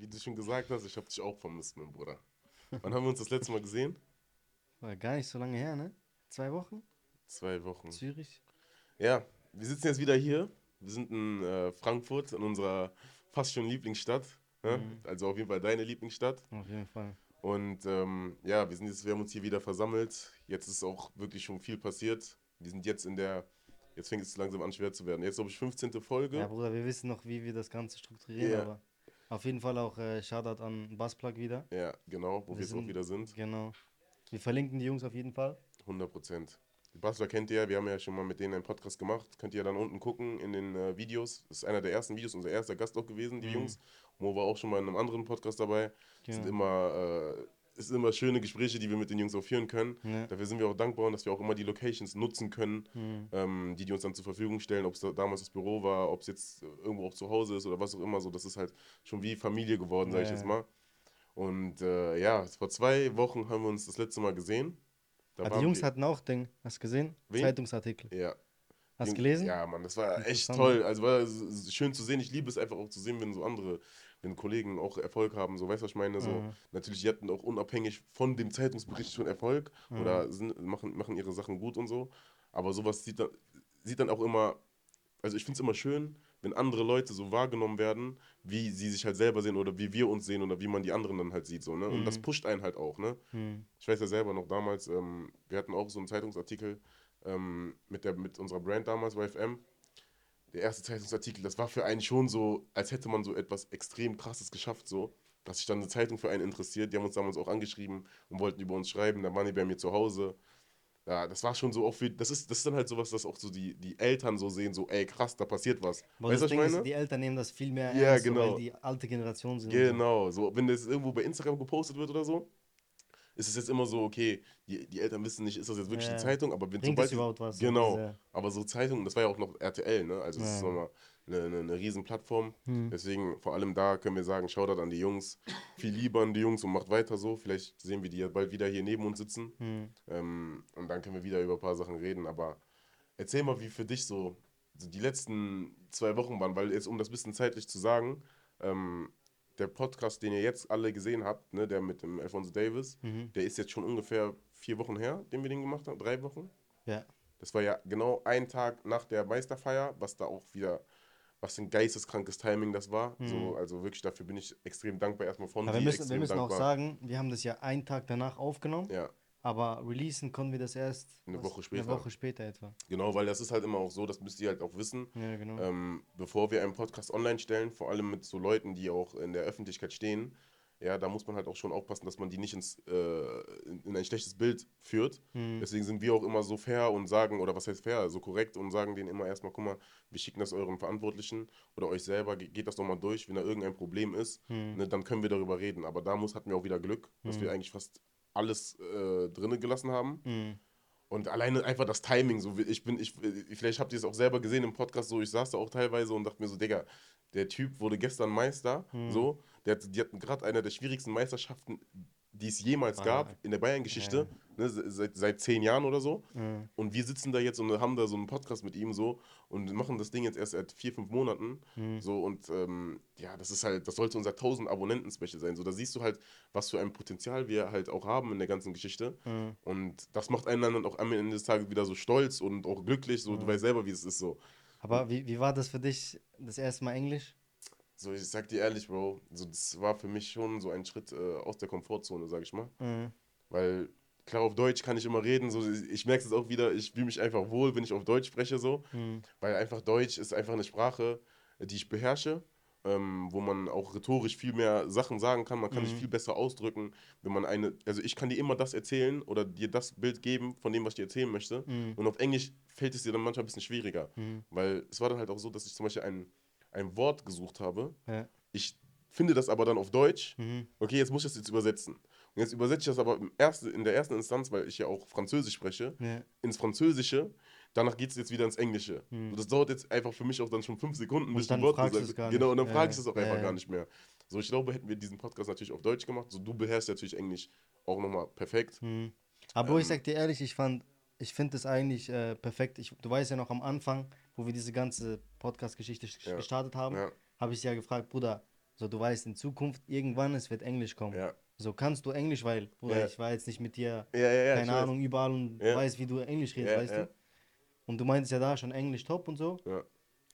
wie du schon gesagt hast, ich habe dich auch vermisst, mein Bruder. Wann haben wir uns das letzte Mal gesehen? War gar nicht so lange her, ne? Zwei Wochen? Zwei Wochen. Zürich? Ja, wir sitzen jetzt wieder hier. Wir sind in äh, Frankfurt, in unserer fast schon Lieblingsstadt. Ne? Mhm. Also auf jeden Fall deine Lieblingsstadt. Auf jeden Fall. Und ähm, ja, wir, sind jetzt, wir haben uns hier wieder versammelt. Jetzt ist auch wirklich schon viel passiert. Wir sind jetzt in der, jetzt fängt es langsam an schwer zu werden. Jetzt glaube ich 15. Folge. Ja, Bruder, wir wissen noch, wie wir das Ganze strukturieren, Ja. aber auf jeden Fall auch äh, Shoutout an Buzzplug wieder. Ja, genau, wo wir, jetzt auch wieder sind. Genau. Wir verlinken die Jungs auf jeden Fall. 100 Prozent. Die Bastler kennt ihr wir haben ja schon mal mit denen einen Podcast gemacht. Könnt ihr dann unten gucken in den äh, Videos. Das ist einer der ersten Videos, unser erster Gast auch gewesen, die Mhm. Jungs. Mo war auch schon mal in einem anderen Podcast dabei. Es sind Genau. immer, äh, es sind immer schöne Gespräche, die wir mit den Jungs auch führen können. Ja. Dafür sind wir auch dankbar, dass wir auch immer die Locations nutzen können, Mhm. ähm, die die uns dann zur Verfügung stellen. Ob es da damals das Büro war, ob es jetzt irgendwo auch zu Hause ist oder was auch immer. So, das ist halt schon wie Familie geworden, sag ich jetzt mal. Und äh, ja, vor zwei Wochen haben wir uns das letzte Mal gesehen. Da Ah, die Jungs wir- hatten auch Ding. Hast du gesehen? Wen? Zeitungsartikel. Ja. Hast du gelesen? Ja, Mann, das war echt Interessant. toll. Also war schön zu sehen. Ich liebe es einfach auch zu sehen, wenn so andere, wenn Kollegen auch Erfolg haben. So, weißt du, was ich meine? So, Mhm. natürlich, die hatten auch unabhängig von dem Zeitungsbericht schon Erfolg Mhm. oder sind, machen, machen ihre Sachen gut und so. Aber sowas sieht dann, sieht dann auch immer, also ich finde es immer schön, wenn andere Leute so wahrgenommen werden, wie sie sich halt selber sehen oder wie wir uns sehen oder wie man die anderen dann halt sieht. So, ne? Und das Mhm. pusht einen halt auch, ne? Mhm. Ich weiß ja selber noch damals, ähm, wir hatten auch so einen Zeitungsartikel ähm, mit, der, mit unserer Brand damals, YFM. Der erste Zeitungsartikel, das war für einen schon so, als hätte man so etwas extrem krasses geschafft, so. Dass sich dann eine Zeitung für einen interessiert. Die haben uns damals auch angeschrieben und wollten über uns schreiben. Dann waren die bei mir zu Hause. Ja, das war schon so auch für, das ist, das ist dann halt sowas, dass auch so die, die Eltern so sehen, so, ey, krass, da passiert was. Aber weißt du, das was ich Ding ist, meine? die Eltern nehmen das viel mehr Ja, ernst, genau. weil die alte Generation sind. Genau, so wenn das irgendwo bei Instagram gepostet wird oder so, ist es jetzt immer so, okay, die, die Eltern wissen nicht, ist das jetzt wirklich Ja. eine Zeitung, aber wenn Bringt sobald überhaupt was? Genau, diese- aber so Zeitungen, das war ja auch noch RTL, ne? Also ist Ja. nochmal eine, eine, eine riesen Plattform. Hm. Deswegen vor allem da können wir sagen, Shoutout an die Jungs, viel lieber an die Jungs und macht weiter so. Vielleicht sehen wir die ja bald wieder hier neben uns sitzen Hm. ähm, und dann können wir wieder über ein paar Sachen reden. Aber erzähl mal, wie für dich so, so die letzten zwei Wochen waren, weil jetzt um das bisschen zeitlich zu sagen, ähm, der Podcast, den ihr jetzt alle gesehen habt, ne, der mit dem Alfonso Davis, Mhm. der ist jetzt schon ungefähr vier Wochen her, den wir den gemacht haben, drei Wochen. Ja. Das war ja genau ein Tag nach der Meisterfeier, was da auch wieder, was ein geisteskrankes Timing das war. So, also wirklich dafür bin ich extrem dankbar erstmal von Mhm. Aber wir müssen, wir müssen auch dankbar. sagen, wir haben das ja einen Tag danach aufgenommen, Ja, aber releasen konnten wir das erst Eine Woche später. Eine Woche später etwa. genau, weil das ist halt immer auch so, das müsst ihr halt auch wissen. Ja, genau. Ähm, bevor wir einen Podcast online stellen, vor allem mit so Leuten, die auch in der Öffentlichkeit stehen, ja, da muss man halt auch schon aufpassen, dass man die nicht ins, äh, in, in ein schlechtes Bild führt. Hm. Deswegen sind wir auch immer so fair und sagen, oder was heißt fair, so korrekt und sagen denen immer erstmal, guck mal, wir schicken das euren Verantwortlichen oder euch selber, ge- geht das nochmal durch, wenn da irgendein Problem ist, Hm. ne, dann können wir darüber reden. Aber da muss, hatten wir auch wieder Glück, dass wir eigentlich fast alles äh, drinne gelassen haben. Hm. Und alleine einfach das Timing, so wie ich bin, ich, vielleicht habt ihr es auch selber gesehen im Podcast, so ich saß da auch teilweise und dachte mir so, Digga, der Typ wurde gestern Meister, Hm. so, der, hat- die hatten gerade eine der schwierigsten Meisterschaften, die es jemals Ah, gab in der Bayern-Geschichte, ne, se- seit, seit zehn Jahren oder so. Ja. Und wir sitzen da jetzt und haben da so einen Podcast mit ihm so und machen das Ding jetzt erst seit vier, fünf Monaten. Hm. So und ähm, ja, das ist halt, das sollte unser 1000 Abonnenten-Special sein. So, da siehst du halt, was für ein Potenzial wir halt auch haben in der ganzen Geschichte. Ja. Und das macht einen dann auch am Ende des Tages wieder so stolz und auch glücklich. So, du weißt selber, wie es ist so. Aber wie, wie war das für dich, das erste Mal Englisch? So, ich sag dir ehrlich, Bro, so, das war für mich schon so ein Schritt äh, aus der Komfortzone, sag ich mal. Mhm. Weil klar, auf Deutsch kann ich immer reden. So, ich merke es auch wieder, ich fühle mich einfach wohl, wenn ich auf Deutsch spreche. So. Mhm. Weil einfach Deutsch ist einfach eine Sprache, die ich beherrsche, ähm, wo man auch rhetorisch viel mehr Sachen sagen kann. Man kann sich viel besser ausdrücken, wenn man eine, also ich kann dir immer das erzählen oder dir das Bild geben von dem, was ich dir erzählen möchte. Mhm. Und auf Englisch fällt es dir dann manchmal ein bisschen schwieriger. Mhm. Weil es war dann halt auch so, dass ich zum Beispiel ein, ein Wort gesucht habe. Ja. Ich finde das aber dann auf Deutsch. Mhm. Okay, jetzt muss ich das jetzt übersetzen. Und jetzt übersetze ich das aber im erste, in der ersten Instanz, weil ich ja auch Französisch spreche, Ja. ins Französische. Danach geht es jetzt wieder ins Englische. Und das dauert jetzt einfach für mich auch dann schon fünf Sekunden, bis ich ein Wort gesagt habe. Genau, und dann nicht. frage Ja, ich es auch ja, einfach ja. gar nicht mehr. So, ich glaube, hätten wir diesen Podcast natürlich auf Deutsch gemacht. So, du beherrschst natürlich Englisch auch nochmal perfekt. Mhm. Aber ich sag dir ehrlich, ich fand, ich finde es eigentlich äh, perfekt. Ich, du weißt ja noch am Anfang, wo wir diese ganze Podcast-Geschichte sch- Ja. gestartet haben, Ja. habe ich sie ja gefragt, Bruder, So, du weißt in Zukunft, irgendwann, es wird Englisch kommen. Ja. So kannst du Englisch, weil, Bruder, ich war jetzt nicht mit dir, keine weiß. Ahnung, überall und weiß, wie du Englisch redest, weißt du? Und du meinst ja da schon Englisch top und so.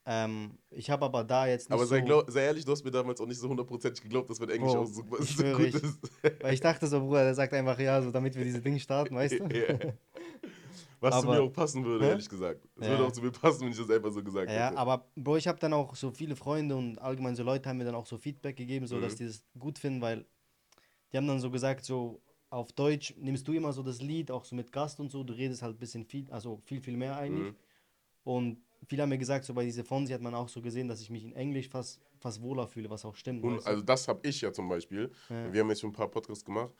Ähm, ich habe aber da jetzt nicht Aber sei, so, sei ehrlich, du hast mir damals auch nicht so hundertprozentig geglaubt, dass mein Englisch Bro, auch so, so gut ich- ist. weil ich dachte so, Bruder, der sagt einfach ja, so damit wir diese Dinge starten, weißt du? Ja. Was zu Aber- mir auch passen würde, Hä? ehrlich gesagt. Es Ja. würde auch zu mir passen, wenn ich das einfach so gesagt Ja, hätte. aber Bro, ich habe dann auch so viele Freunde und allgemein so Leute haben mir dann auch so Feedback gegeben, so dass Mhm. die das gut finden, weil die haben dann so gesagt, so auf Deutsch nimmst du immer so das Lied, auch so mit Gast und so, du redest halt ein bisschen viel, also viel, viel mehr eigentlich. Mhm. Und viele haben mir gesagt, so bei dieser Fonsi hat man auch so gesehen, dass ich mich in Englisch fast, fast wohler fühle, was auch stimmt. Und, weißt du? also das habe ich ja zum Beispiel. Ja. Wir haben jetzt schon ein paar Podcasts gemacht.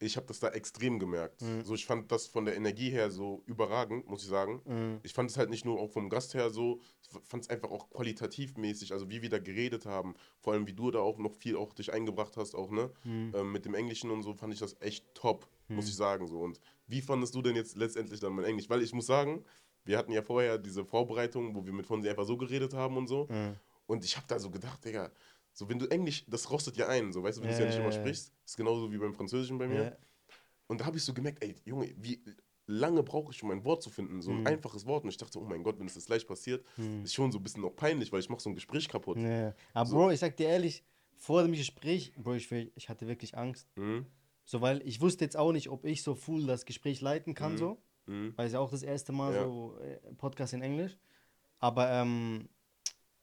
Ich habe das da extrem gemerkt. Mhm. So, ich fand das von der Energie her so überragend, muss ich sagen. Mhm. Ich fand es halt nicht nur auch vom Gast her so, ich fand es einfach auch qualitativ mäßig, also wie wir da geredet haben, vor allem wie du da auch noch viel auch dich eingebracht hast, auch, ne? Mhm. Ähm, mit dem Englischen und so fand ich das echt top, muss ich sagen. So. Und wie fandest du denn jetzt letztendlich dann mein Englisch? Weil ich muss sagen, wir hatten ja vorher diese Vorbereitung, wo wir mit Fonsi einfach so geredet haben und so. Mhm. Und ich habe da so gedacht, Digga, so wenn du Englisch, das rostet ja ein, so weißt du, wenn du es ja nicht immer sprichst. ist genauso wie beim Französischen bei mir. Und da habe ich so gemerkt, ey, Junge, wie lange brauche ich, um ein Wort zu finden? So ein Mhm. einfaches Wort. Und ich dachte, oh mein Gott, wenn es das gleich passiert, ist schon so ein bisschen auch peinlich, weil ich mache so ein Gespräch kaputt. Ja. Aber So. Bro, ich sag dir ehrlich, vor dem Gespräch, Bro, ich, ich hatte wirklich Angst. Mhm. So, weil ich wusste jetzt auch nicht, ob ich so full das Gespräch leiten kann, so. Mhm. Weil es ja auch das erste Mal Ja. so äh, Podcast in Englisch. Aber ähm,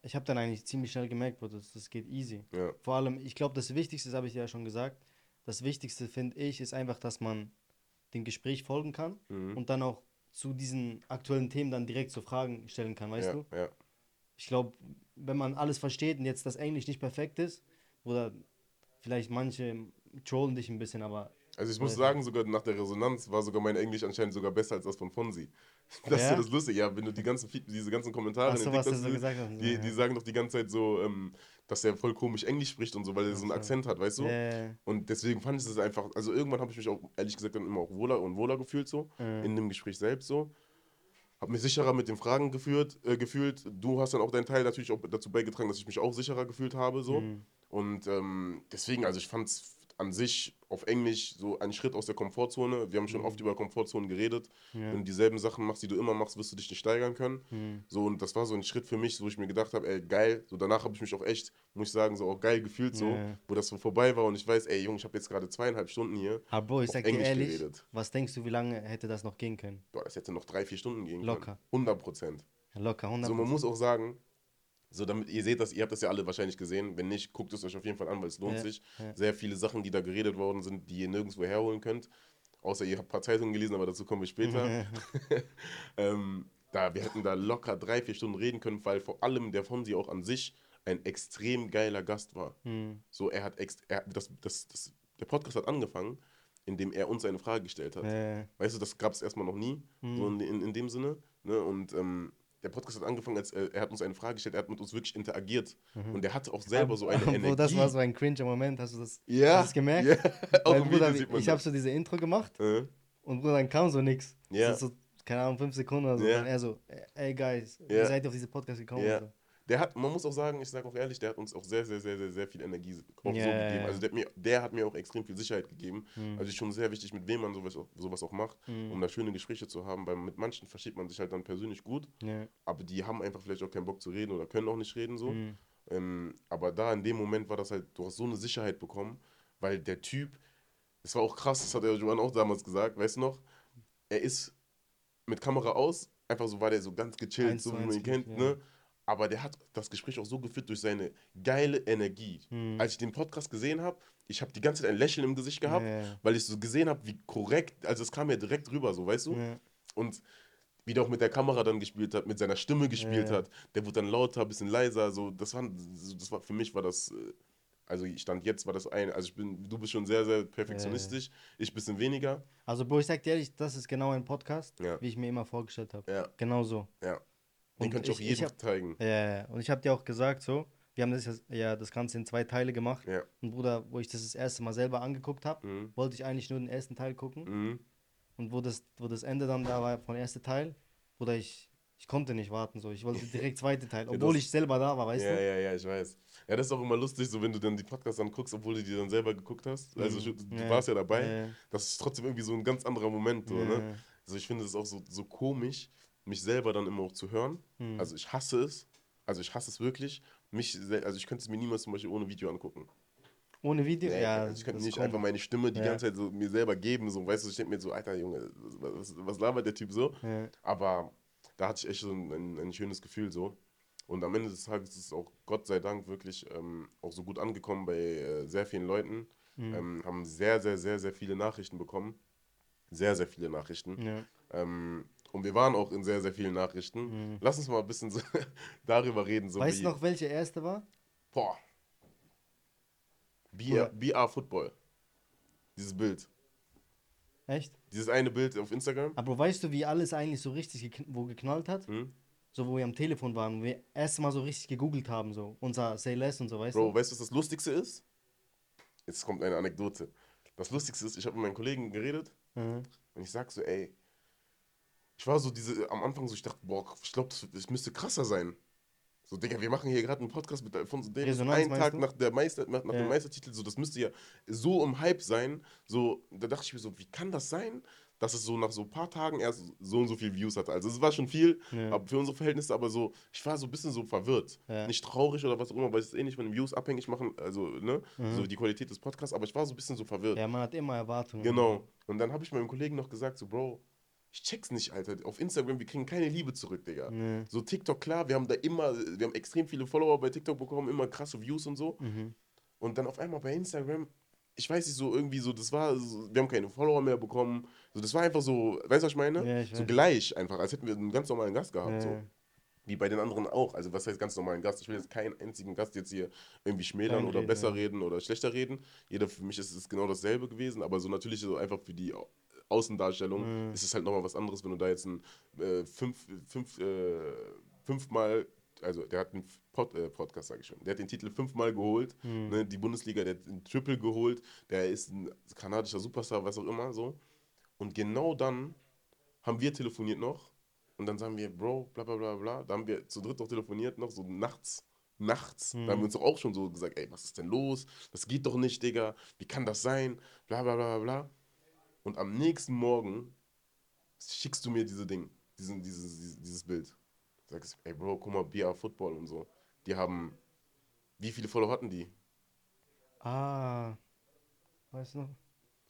ich habe dann eigentlich ziemlich schnell gemerkt, Bro, das, das geht easy. Ja. Vor allem, ich glaube, das Wichtigste, das habe ich dir ja schon gesagt, das Wichtigste finde ich, ist einfach, dass man dem Gespräch folgen kann Mhm. und dann auch zu diesen aktuellen Themen dann direkt so Fragen stellen kann, weißt ja, du? ja. Ich glaube, wenn man alles versteht und jetzt das Englisch nicht perfekt ist, oder vielleicht manche trollen dich ein bisschen, aber Also ich muss sagen, sogar nach der Resonanz war sogar mein Englisch anscheinend sogar besser als das von Fonsi. Das ist Ja? das Lustige. Ja, wenn du die ganzen, diese ganzen Kommentare so, TikToks so die, die sagen doch die ganze Zeit so, ähm, dass er voll komisch Englisch spricht und so, weil er so einen. Akzent hat, weißt du? äh, Und deswegen fand ich es einfach, also irgendwann habe ich mich auch ehrlich gesagt dann immer auch wohler und wohler gefühlt so, Mhm. in dem Gespräch selbst so. Habe mich sicherer mit den Fragen geführt, äh, gefühlt. Du hast dann auch deinen Teil natürlich auch dazu beigetragen, dass ich mich auch sicherer gefühlt habe so. Mhm. Und ähm, deswegen, also ich fand es an sich auf Englisch so ein Schritt aus der Komfortzone. Wir haben schon oft über Komfortzonen geredet. Mhm. Ja. Wenn du dieselben Sachen machst, die du immer machst, wirst du dich nicht steigern können. Mhm. So, und das war so ein Schritt für mich, wo ich mir gedacht habe, ey, geil. So, danach habe ich mich auch echt, muss ich sagen, so auch geil gefühlt, so, Ja. wo das so vorbei war und ich weiß, ey, Junge, ich habe jetzt gerade zweieinhalb Stunden hier. Aber Bro, ich sag dir Englisch ehrlich, geredet. was denkst du, wie lange hätte das noch gehen können? Boah, das hätte noch drei, vier Stunden gehen Locker. können. 100 Prozent. Locker, 100 So, man muss auch sagen, so damit ihr seht das, ihr habt das ja alle wahrscheinlich gesehen. Wenn nicht, guckt es euch auf jeden Fall an, weil es lohnt Ja, sich. ja. Sehr viele Sachen, die da geredet worden sind, die ihr nirgendwo herholen könnt. Außer ihr habt ein paar Zeitungen gelesen, aber dazu kommen wir später. ähm, da, wir hätten da locker drei, vier Stunden reden können, weil vor allem der Fonsi auch an sich ein extrem geiler Gast war. Mhm. So, er hat ext er, das, das, das, der Podcast hat angefangen, indem er uns eine Frage gestellt hat. Äh, Weißt du, das gab es erstmal noch nie, Mhm. so in, in, in dem Sinne. Ne? Und ähm, der Podcast hat angefangen, als äh, er hat uns eine Frage gestellt, er hat mit uns wirklich interagiert. Und er hatte auch selber so eine Energie. das war so ein cringer Moment, hast du das, ja, hast das gemerkt? Ja, auch Weil, Bruder, sieht man ich habe so diese Intro gemacht Äh, und Bruder, dann kam so nix. Ja. So, keine Ahnung, fünf Sekunden oder so. Ja. Dann er so, ey guys, Ja. seid ihr auf diese Podcast gekommen? Ja. So. Der hat, man muss auch sagen, ich sage auch ehrlich, der hat uns auch sehr, sehr, sehr, sehr, sehr viel Energie auch Ja, so gegeben. Also der hat, mir, der hat mir auch extrem viel Sicherheit gegeben. Mhm. Also ist schon sehr wichtig, mit wem man sowas auch, sowas auch macht, Mhm. um da schöne Gespräche zu haben, weil mit manchen versteht man sich halt dann persönlich gut, Ja. aber die haben einfach vielleicht auch keinen Bock zu reden oder können auch nicht reden so. Mhm. Ähm, aber da in dem Moment war das halt, du hast so eine Sicherheit bekommen, weil der Typ, das war auch krass, das hat der Joan auch damals gesagt, weißt du noch? Er ist mit Kamera aus, einfach so war der so ganz gechillt, Eins so zu wie man ihn kennt, ja. ne? Aber der hat das Gespräch auch so geführt durch seine geile Energie. Mhm. Als ich den Podcast gesehen habe, ich habe die ganze Zeit ein Lächeln im Gesicht gehabt, Ja, ja. weil ich so gesehen habe, wie korrekt, also es kam ja direkt rüber, so, weißt du? Ja. Und wie der auch mit der Kamera dann gespielt hat, mit seiner Stimme gespielt Ja. hat, der wurde dann lauter, bisschen leiser, so, das war, das war, für mich war das, äh, also ich stand jetzt, war das ein, also ich bin, du bist schon sehr, sehr perfektionistisch, ich bisschen weniger, Also, Bro, ich sag dir ehrlich, das ist genau ein Podcast, Ja. wie ich mir immer vorgestellt habe. ja, Genau so. ja. Den Und könnte ich auch jedem hab- zeigen. Ja, ja, ja. und ich habe dir auch gesagt, so, wir haben das ja, ja das Ganze in zwei Teile gemacht. Ja. Und Bruder, wo ich das das erste Mal selber angeguckt habe, Mhm. wollte ich eigentlich nur den ersten Teil gucken. Mhm. Und wo das, wo das Ende dann da war von ersten Teil, Bruder, ich, Ich konnte nicht warten, so. Ich wollte direkt zweite Teil, du obwohl hast- ich selber da war, weißt ja, du? ja, ja, ich weiß. Ja, das ist auch immer lustig, so wenn du dann die Podcasts anguckst, obwohl du die dann selber geguckt hast. Also Mhm. du Ja. warst ja dabei. Ja, ja. Das ist trotzdem irgendwie so ein ganz anderer Moment, so, Ja, ne? ja. Also ich finde es auch so, so komisch, mich selber dann immer auch zu hören. Mhm. Also ich hasse es. Also ich hasse es wirklich. Mich, also ich könnte es mir niemals zum Beispiel ohne Video angucken. Ohne Video? Nee, ja. also ich könnte nicht einfach meine Stimme die Ja. ganze Zeit so mir selber geben. So, weißt du, ich denke mir so, Alter Junge, was, was, was labert der Typ so? Ja. Aber da hatte ich echt so ein, ein, ein schönes Gefühl so. Und am Ende des Tages ist es auch Gott sei Dank wirklich ähm, auch so gut angekommen bei äh, sehr vielen Leuten. Mhm. Ähm, haben sehr, sehr, sehr, sehr viele Nachrichten bekommen. Sehr, sehr viele Nachrichten. Ja. Ähm, und wir waren auch in sehr, sehr vielen Nachrichten. Mhm. Lass uns mal ein bisschen so darüber reden. So Weißt du noch, welche erste war? Boah. BR, BR Football. Dieses Bild. Echt? Dieses eine Bild auf Instagram. Aber weißt du, wie alles eigentlich so richtig gekn wo geknallt hat? Hm? So, wo wir am Telefon waren, wo wir erst mal so richtig gegoogelt haben, so. Unser Say Less und so, weißt Bro, du? weißt du, was das Lustigste ist? Jetzt kommt eine Anekdote. Das Lustigste ist, ich habe mit meinen Kollegen geredet Mhm. und ich sag so, ey, ich war so diese, am Anfang so, ich dachte, boah, ich glaube, das, das müsste krasser sein. So, Digga, wir machen hier gerade einen Podcast mit Alfonso Davis. Resonanz, Einen Tag du? nach, der Meister, nach, nach Ja. dem Meistertitel, so, das müsste ja so im Hype sein. So, da dachte ich mir so, wie kann das sein, dass es so nach so ein paar Tagen erst so und so viel Views hatte? Also, es war schon viel, Ja. aber für unsere Verhältnisse, aber so, ich war so ein bisschen so verwirrt. Ja. Nicht traurig oder was auch immer, weil es eh nicht von den Views abhängig machen, also, ne, Mhm. so die Qualität des Podcasts, aber ich war so ein bisschen so verwirrt. Ja, man hat immer Erwartungen. Genau. Und dann habe ich meinem Kollegen noch gesagt, so, Bro, ich check's nicht, Alter. Auf Instagram, wir kriegen keine Liebe zurück, Digga. Nee. So TikTok, klar, wir haben da immer, wir haben extrem viele Follower bei TikTok bekommen, immer krasse Views und so. Mhm. Und dann auf einmal bei Instagram, ich weiß nicht, so irgendwie so, das war, so, wir haben keine Follower mehr bekommen. So, das war einfach so, weißt du, was ich meine? Ja, ich so gleich einfach, als hätten wir einen ganz normalen Gast gehabt. Ja. So. Wie bei den anderen auch. Also, was heißt ganz normalen Gast? Ich will jetzt keinen einzigen Gast jetzt hier irgendwie schmälern oder Kleinreden, besser ja. reden oder schlechter reden. Jeder, für mich ist es genau dasselbe gewesen, aber so natürlich so einfach für die Außendarstellung Mhm. ist es halt nochmal was anderes, wenn du da jetzt ein äh, fünf, fünf, äh, fünfmal, also der hat einen Pod, äh, Podcast, sage ich schon, der hat den Titel fünfmal geholt, Mhm. ne, die Bundesliga, der hat den Triple geholt, der ist ein kanadischer Superstar, was auch immer, so. Und genau dann haben wir telefoniert noch und dann sagen wir, Bro, bla bla bla bla. Da haben wir zu dritt noch telefoniert, noch so nachts. Nachts. Mhm. Da haben wir uns doch auch schon so gesagt, ey, was ist denn los? Das geht doch nicht, Digga. Wie kann das sein? Bla bla bla bla. Und am nächsten Morgen schickst du mir diese Ding, diesen, dieses, dieses, Bild. Sagst, ey Bro, guck mal, BR Football und so. Die haben, wie viele Follower hatten die? Ah. Weißt du noch?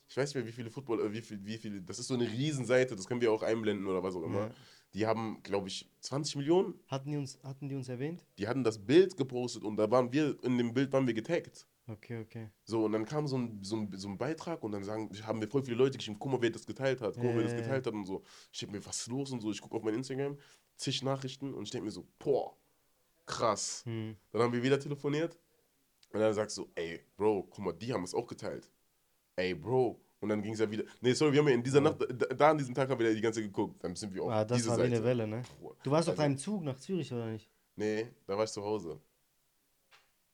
Ich weiß nicht mehr, wie viele Football, äh, wie viel, wie viele, das ist so eine Riesenseite, das können wir auch einblenden oder was auch immer. Ja. Die haben, glaube ich, 20 Millionen. Hatten die, uns, hatten die uns erwähnt? Die hatten das Bild gepostet und da waren wir, in dem Bild waren wir getaggt. Okay, okay. So, und dann kam so ein, so ein, so ein Beitrag und dann sagen, haben mir voll viele Leute geschrieben, guck mal, wer das geteilt hat, guck mal, wer das Ja, ja, geteilt hat und so. Ich denke mir, was ist los und so. Ich gucke auf mein Instagram, zig Nachrichten und ich denke mir so, boah, krass. Hm. Dann haben wir wieder telefoniert und dann sagst du, ey, Bro, guck mal, die haben es auch geteilt. Ey, Bro. Und dann ging es ja wieder. Nee, sorry, wir haben ja in dieser Nacht, da, da an diesem Tag haben wir ja die ganze Zeit geguckt. Dann sind wir auf Ah, das diese war wie eine Welle, ne? Du warst auf Also- deinem Zug nach Zürich, oder nicht? Nee, da war ich zu Hause.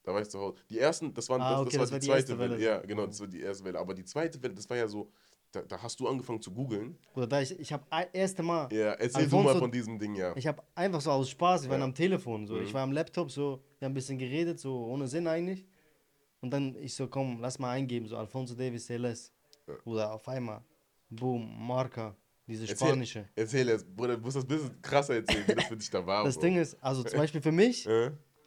Da war ich zu Hause. Die ersten, das, waren, Ah, das, okay, das war die zweite Welle. Welle. Ja, genau, das war die erste Welle. Aber die zweite Welle, das war ja so, da, da hast du angefangen zu googeln. Oder da ich, ich habe erste Mal, Ja, erzähl du mal Alfonso- von diesem Ding, ja. ich habe einfach so aus Spaß, wir waren Ja. am Telefon, so. Mhm. Ich war am Laptop, so, wir haben ein bisschen geredet, so ohne Sinn eigentlich. Und dann ich so, komm, lass mal eingeben, so Alfonso Davis Celes. Ja. Oder auf einmal, boom, Marca, diese Erzähl- spanische. Erzähl jetzt, Bruder, du musst das ein bisschen krasser erzählen, wie das für dich da war. Das Bro. Ding ist, also zum Beispiel für mich?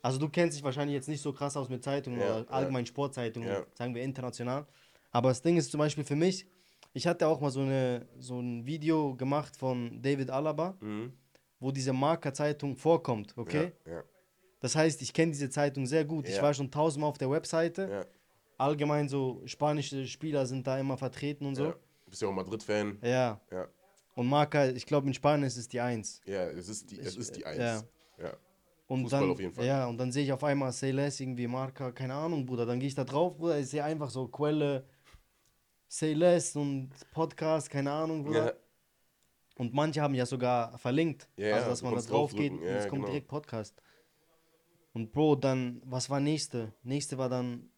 Also du kennst dich wahrscheinlich jetzt nicht so krass aus mit Zeitungen Ja, oder allgemein Sportzeitungen, Ja. sagen wir international. Aber das Ding ist zum Beispiel für mich, ich hatte auch mal so, eine, so ein Video gemacht von David Alaba, Mhm. wo diese Marca-Zeitung vorkommt, okay? Ja, ja, Das heißt, ich kenne diese Zeitung sehr gut. Ich Ja. war schon tausendmal auf der Webseite. ja, Allgemein so spanische Spieler sind da immer vertreten und so. ja. Du bist ja auch Madrid-Fan. Ja. Ja. Und Marca, ich glaube in Spanien ist es die Eins. Ja, es ist die, es ist die Eins. ja. Ja. Und Fußball dann, auf jeden Fall. Ja, und dann sehe ich auf einmal Sayles irgendwie Marca, keine Ahnung, Bruder. Dann gehe ich da drauf, Bruder. Ich sehe einfach so Quelle Sayles und Podcast, keine Ahnung, Bruder. Ja, Und manche haben ja sogar verlinkt. Ja, ja, also, dass man da drauf geht und Ja, es kommt genau. direkt Podcast. Und Bro, dann, was war nächste? Nächste war dann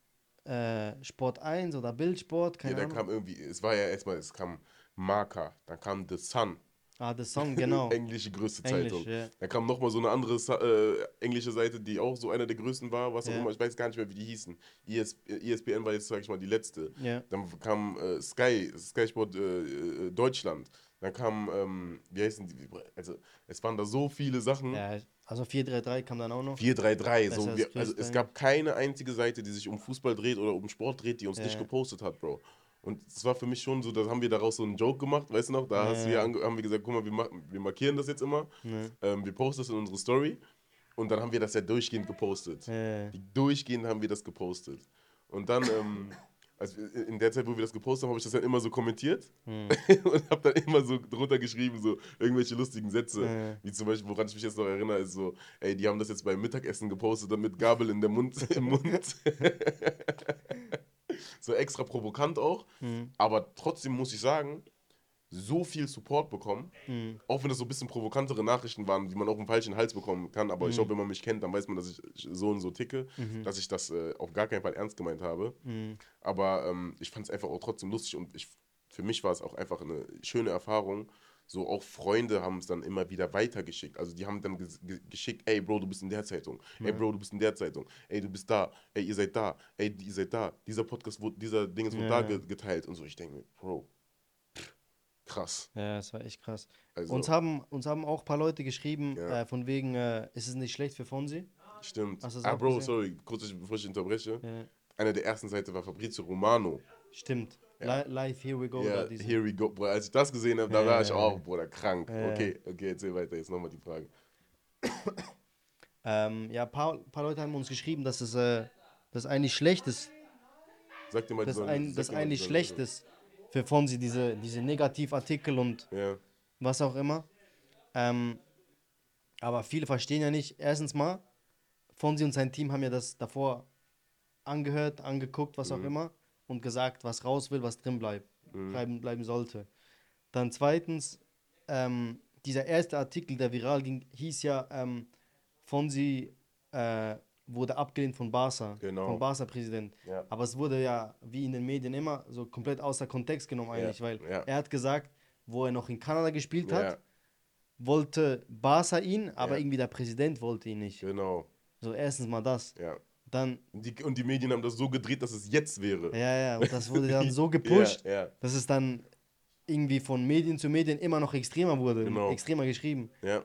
äh, Sport 1 oder Bildsport, ja, keine da Ahnung. kam irgendwie, es war ja erstmal, es kam Marca, dann kam The Sun, Ah, The Song, genau. Englische größte Englisch, Zeitung. ja. Da kam nochmal so eine andere äh, englische Seite, die auch so einer der größten war, was auch Ja. immer, ich weiß gar nicht mehr, wie die hießen. ES, ESPN war jetzt, sag ich mal, die letzte. Ja. Dann kam äh, Sky, Sky Sport äh, äh, Deutschland. Dann kam, ähm, wie heißen die? Also, es waren da so viele Sachen. ja. Also 433 kam dann auch noch. 433. Das ist So, wir, also es gab keine einzige Seite, die sich um Fußball dreht oder um Sport dreht, die uns nicht gepostet hat, Bro. Und es war für mich schon so, da haben wir daraus so einen Joke gemacht, weißt du noch? Da hast Ja. haben wir gesagt, guck mal, wir, wir markieren das jetzt immer, Ja. ähm, wir posten das in unsere Story und dann haben wir das ja durchgehend gepostet. Ja. Durchgehend haben wir das gepostet. Und dann, ähm, also in der Zeit, wo wir das gepostet haben, habe ich das dann immer so kommentiert Hm. und habe dann immer so drunter geschrieben, so irgendwelche lustigen Sätze. Ja. Wie zum Beispiel, woran ich mich jetzt noch erinnere, ist so, ey, die haben das jetzt beim Mittagessen gepostet, dann mit Gabel in der Mund, im Mund. so extra provokant auch. Hm. Aber trotzdem muss ich sagen, so viel Support bekommen. Hm. Auch wenn das so ein bisschen provokantere Nachrichten waren, die man auch im falschen Hals bekommen kann. Aber ich glaube, wenn man mich kennt, dann weiß man, dass ich so und so ticke, dass ich das äh, auf gar keinen Fall ernst gemeint habe. Hm. Aber ähm, ich fand es einfach auch trotzdem lustig und ich, für mich war es auch einfach eine schöne Erfahrung. So auch Freunde haben es dann immer wieder weitergeschickt. Also die haben dann ges- ge geschickt, ey Bro, du bist in der Zeitung. Ey Bro, du bist in der Zeitung. Ey, du bist da. Ey, ihr seid da. Ey, ihr seid da. Dieser Podcast wurde, dieser Ding wurde Ja. da ge geteilt und so. Ich denke mir, Bro, krass. Ja, das war echt krass. Also, Uns haben, uns haben auch ein paar Leute geschrieben, Ja. äh, von wegen, äh, ist es nicht schlecht für Fonsi? stimmt. Ah, Bro, gesehen? sorry, kurz, bevor ich unterbreche. Ja. Einer der ersten Seite war Fabrizio Romano. Stimmt. Li live, here we go. Ja, here we go. Boah, als ich das gesehen habe, da Ja, war ich ja, auch, ja. Bruder, krank. Ja, ja. Okay, okay, erzähl weiter. Jetzt nochmal die Frage. Ähm, ja, ein paar, paar Leute haben uns geschrieben, dass es äh, dass eigentlich schlecht ist, Sag dir mal, sollen- ein, die eigentlich schlecht ist für Fonsi, diese, diese Negativartikel und Ja, was auch immer. Ähm, aber viele verstehen ja nicht, erstens mal, Fonsi und sein Team haben ja das davor angehört, angeguckt, was Mhm. auch immer, und gesagt, was raus will, was drin bleibt, bleiben, bleiben sollte. Dann zweitens, ähm, dieser erste Artikel, der viral ging, hieß ja, ähm, Fonsi äh, wurde abgelehnt von Barca, Genau. vom Barca-Präsident. Ja. Aber es wurde ja, wie in den Medien immer, so komplett außer Kontext genommen eigentlich, weil ja. er hat gesagt, wo er noch in Kanada gespielt ja, hat, wollte Barca ihn, aber Ja. irgendwie der Präsident wollte ihn nicht. genau. So erstens mal das. Dann, Und die, und die Medien haben das so gedreht, dass es jetzt wäre. ja, ja, und das wurde dann so gepusht, Ja, ja, dass es dann irgendwie von Medien zu Medien immer noch extremer wurde, Genau. extremer geschrieben. ja,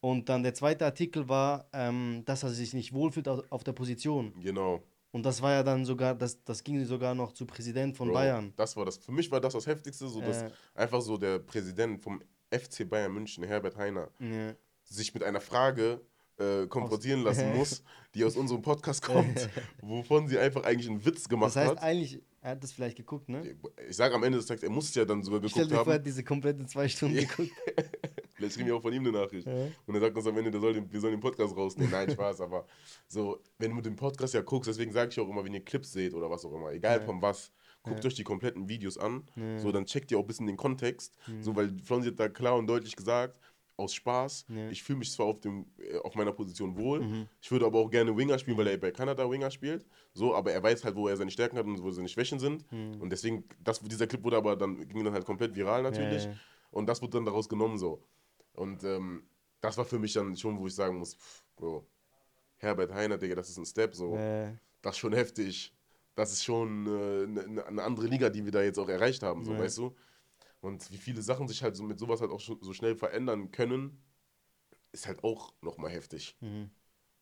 Und dann der zweite Artikel war, ähm, dass er sich nicht wohlfühlt auf, auf der Position. genau. Und das war ja dann sogar, das, das ging sogar noch zu Präsident von Bro, Bayern. Das war das. Für mich war das das Heftigste, so dass Äh. einfach so der Präsident vom FC Bayern München, Herbert Heiner, Ja. sich mit einer Frage äh, konfrontieren lassen muss, die aus unserem Podcast kommt, wovon sie einfach eigentlich einen Witz gemacht Das heißt hat. eigentlich, er hat das vielleicht geguckt, ne? Ich sage am Ende des Tages, er muss es ja dann sogar Stell geguckt dir vor, er haben. hat diese komplette zwei Stunden geguckt. Vielleicht kriegen wir auch von ihm eine Nachricht. Ja. Und er sagt uns am Ende, der soll den, wir sollen den Podcast rausnehmen. Nein, Spaß, aber so, wenn du den Podcast ja guckst, deswegen sage ich auch immer, wenn ihr Clips seht oder was auch immer, egal von was, guckt euch die kompletten Videos an, so, dann checkt ihr auch ein bisschen den Kontext, so, weil Flonsi hat da klar und deutlich gesagt, aus Spaß, Ja. ich fühle mich zwar auf, dem, äh, auf meiner Position wohl, Mhm. ich würde aber auch gerne Winger spielen, weil er bei Kanada Winger spielt, so, aber er weiß halt, wo er seine Stärken hat und wo seine Schwächen sind und deswegen, das, dieser Clip wurde aber dann, ging dann halt komplett viral natürlich ja. und das wurde dann daraus genommen so. Und ähm, das war für mich dann schon, wo ich sagen muss, pff, Bro, Herbert Heiner, Digga, das ist ein Step so. Das ist schon heftig. Das ist schon äh, eine, eine andere Liga, die wir da jetzt auch erreicht haben, so, Ja. weißt du? Und wie viele Sachen sich halt so mit sowas halt auch so schnell verändern können, ist halt auch nochmal heftig. mhm.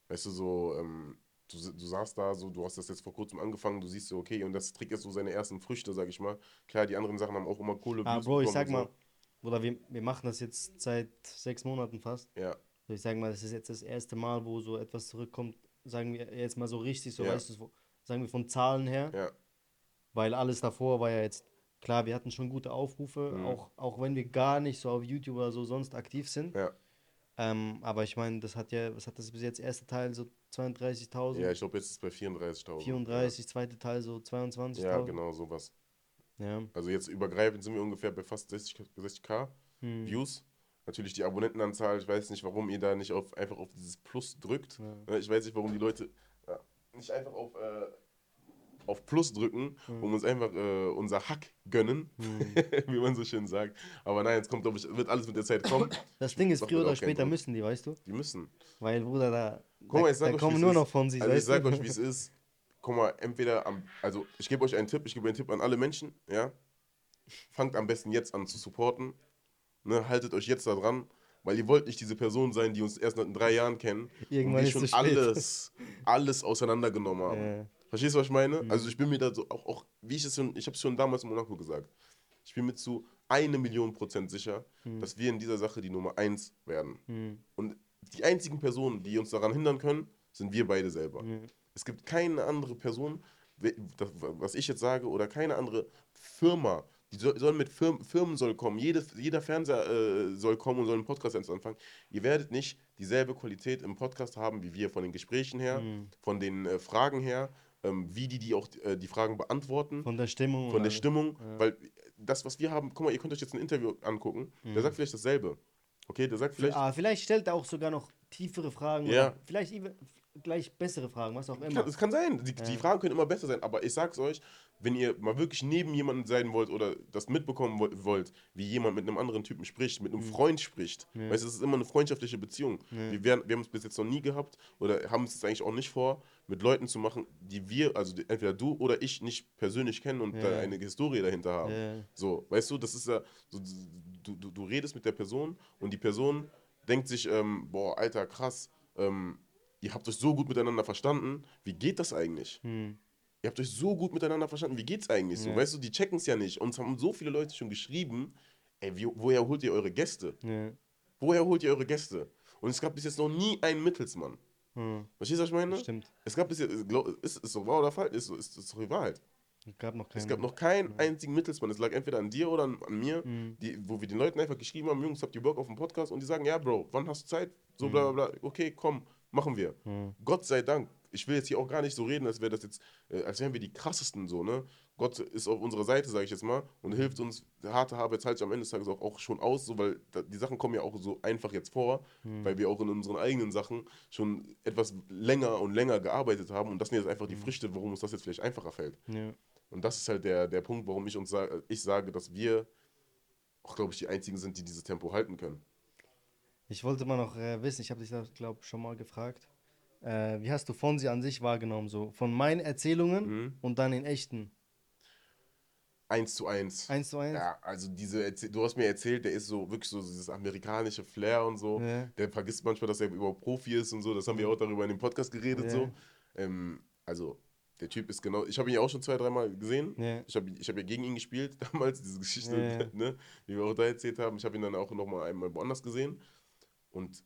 Weißt du, so, ähm, du, du saßt da, so, du hast das jetzt vor kurzem angefangen, du siehst so, okay, und das trägt jetzt so seine ersten Früchte, sag ich mal. Klar, die anderen Sachen haben auch immer coole Ah, Bro, ich sag mal, oder wir, wir machen das jetzt seit sechs Monaten fast. So. Ja, Also ich sag mal, das ist jetzt das erste Mal, wo so etwas zurückkommt, sagen wir jetzt mal so richtig, so Ja. weißt du, so- sagen wir von Zahlen her, ja, weil alles davor war ja jetzt, klar, wir hatten schon gute Aufrufe, Mhm. auch, auch wenn wir gar nicht so auf YouTube oder so sonst aktiv sind. ja. Ähm, aber ich meine, das hat ja, was hat das bis jetzt, erste Teil so 32.000, Ja, ich glaube, jetzt ist es bei 34.000. 34, zweite Teil so 22.000. Ja, genau, sowas. Ja. Also jetzt übergreifend sind wir ungefähr bei fast 60, 60k Hm. Views. Natürlich die Abonnentenanzahl, ich weiß nicht, warum ihr da nicht auf, einfach auf dieses Plus drückt. Ja. Ne, Ich weiß nicht, warum die Leute ja, nicht einfach auf, äh, auf Plus drücken Hm. und uns einfach äh, unser Hack gönnen, wie man so schön sagt. Aber nein, jetzt kommt, glaube ich, wird alles mit der Zeit kommen. Das Ding ist, früher oder später müssen die, weißt du? Die müssen. Weil, Bruder, da, Guck mal, ich sag da euch, kommen nur ist. noch von sich, Also ich sag euch, wie es ist. Guck mal, entweder am, also ich gebe euch einen Tipp, ich gebe einen Tipp an alle Menschen, ja. Fangt am besten jetzt an zu supporten. Ne, haltet euch jetzt da dran, weil ihr wollt nicht diese Person sein, die uns erst nach drei Jahren kennen Irgendwann und die schon alles, alles auseinandergenommen haben. Ja. Verstehst du, was ich meine? Also ich bin mir da so, auch, auch wie ich es schon, ich habe es schon damals in Monaco gesagt, ich bin mir zu eine Million Prozent sicher, dass wir in dieser Sache die Nummer eins werden. Hm. Und die einzigen Personen, die uns daran hindern können, sind wir beide selber. Hm. Es gibt keine andere Person, was ich jetzt sage, oder keine andere Firma, die soll, mit Firmen, Firmen soll kommen, jede, jeder Fernseher äh, soll kommen und soll einen Podcast anfangen. Ihr werdet nicht dieselbe Qualität im Podcast haben, wie wir von den Gesprächen her, Hm. von den äh, Fragen her, ähm, wie die, die auch äh, die Fragen beantworten Von der Stimmung. von der. Stimmung, weil das, was wir haben, guck mal, ihr könnt euch jetzt ein Interview angucken, der sagt vielleicht dasselbe. Okay, der sagt vielleicht, Ah, vielleicht stellt er auch sogar noch tiefere Fragen. Ja. Vielleicht gleich bessere Fragen, was auch ja, immer. das kann sein, die, die Fragen können immer besser sein, aber ich sag's euch, wenn ihr mal wirklich neben jemandem sein wollt oder das mitbekommen wo- wollt, wie jemand mit einem anderen Typen spricht, mit einem Freund spricht, weißt du, es ist immer eine freundschaftliche Beziehung. Wir, werden, wir haben es bis jetzt noch nie gehabt oder haben es jetzt eigentlich auch nicht vor, mit Leuten zu machen, die wir, also entweder du oder ich nicht persönlich kennen und da Ja. eine Historie dahinter haben. Ja. So, weißt du, das ist ja, so, du, du, du redest mit der Person und die Person denkt sich, ähm, boah, Alter, krass, ähm, ihr habt euch so gut miteinander verstanden, wie geht das eigentlich? Hm. Ihr habt euch so gut miteinander verstanden, wie geht's eigentlich so? Ja. Weißt du, die checken es ja nicht. Uns haben so viele Leute schon geschrieben, ey, wie, woher holt ihr eure Gäste? Ja. Woher holt ihr eure Gäste? Und es gab bis jetzt noch nie einen Mittelsmann. Hm. Verstehst du, was ich meine? Stimmt. Es gab bis jetzt, ist, ist doch wahr oder falsch? Ist, ist, ist doch die Wahrheit. Es gab noch keine. Es gab noch keinen einzigen Mittelsmann. Es lag entweder an dir oder an, an mir, Mhm. die, wo wir den Leuten einfach geschrieben haben, Jungs, habt ihr Bock auf einen Podcast? Und die sagen, ja, Bro, wann hast du Zeit? So bla bla bla. Okay, komm, machen wir. Mhm. Gott sei Dank. Ich will jetzt hier auch gar nicht so reden, als wäre das jetzt, äh, als wären wir die krassesten so, ne? Gott ist auf unserer Seite, sage ich jetzt mal, und hilft uns. Harte Arbeit zahlt sich am Ende des Tages auch, auch schon aus, so, weil da, die Sachen kommen ja auch so einfach jetzt vor, weil wir auch in unseren eigenen Sachen schon etwas länger und länger gearbeitet haben. Und das sind jetzt einfach die Früchte, warum uns das jetzt vielleicht einfacher fällt. Ja. Und das ist halt der, der Punkt, warum ich uns ich sage, dass wir auch, glaube ich, die einzigen sind, die dieses Tempo halten können. Ich wollte mal noch äh, wissen, ich habe dich glaube ich, schon mal gefragt. Äh, wie hast du Fonsi an sich wahrgenommen? So von meinen Erzählungen Mhm. und dann in echten? Eins zu eins. Eins zu eins? Ja, also diese, Erzäh- du hast mir erzählt, der ist so wirklich so dieses amerikanische Flair und so. Ja. Der vergisst manchmal, dass er überhaupt Profi ist und so. Das haben wir auch darüber in dem Podcast geredet. Ja. So. Ähm, also, der Typ ist genau. Ich habe ihn ja auch schon zwei, dreimal gesehen. Ja. Ich habe ich hab ja gegen ihn gespielt damals, diese Geschichte, ja. Ne, die wir auch da erzählt haben. Ich habe ihn dann auch nochmal einmal woanders gesehen. Und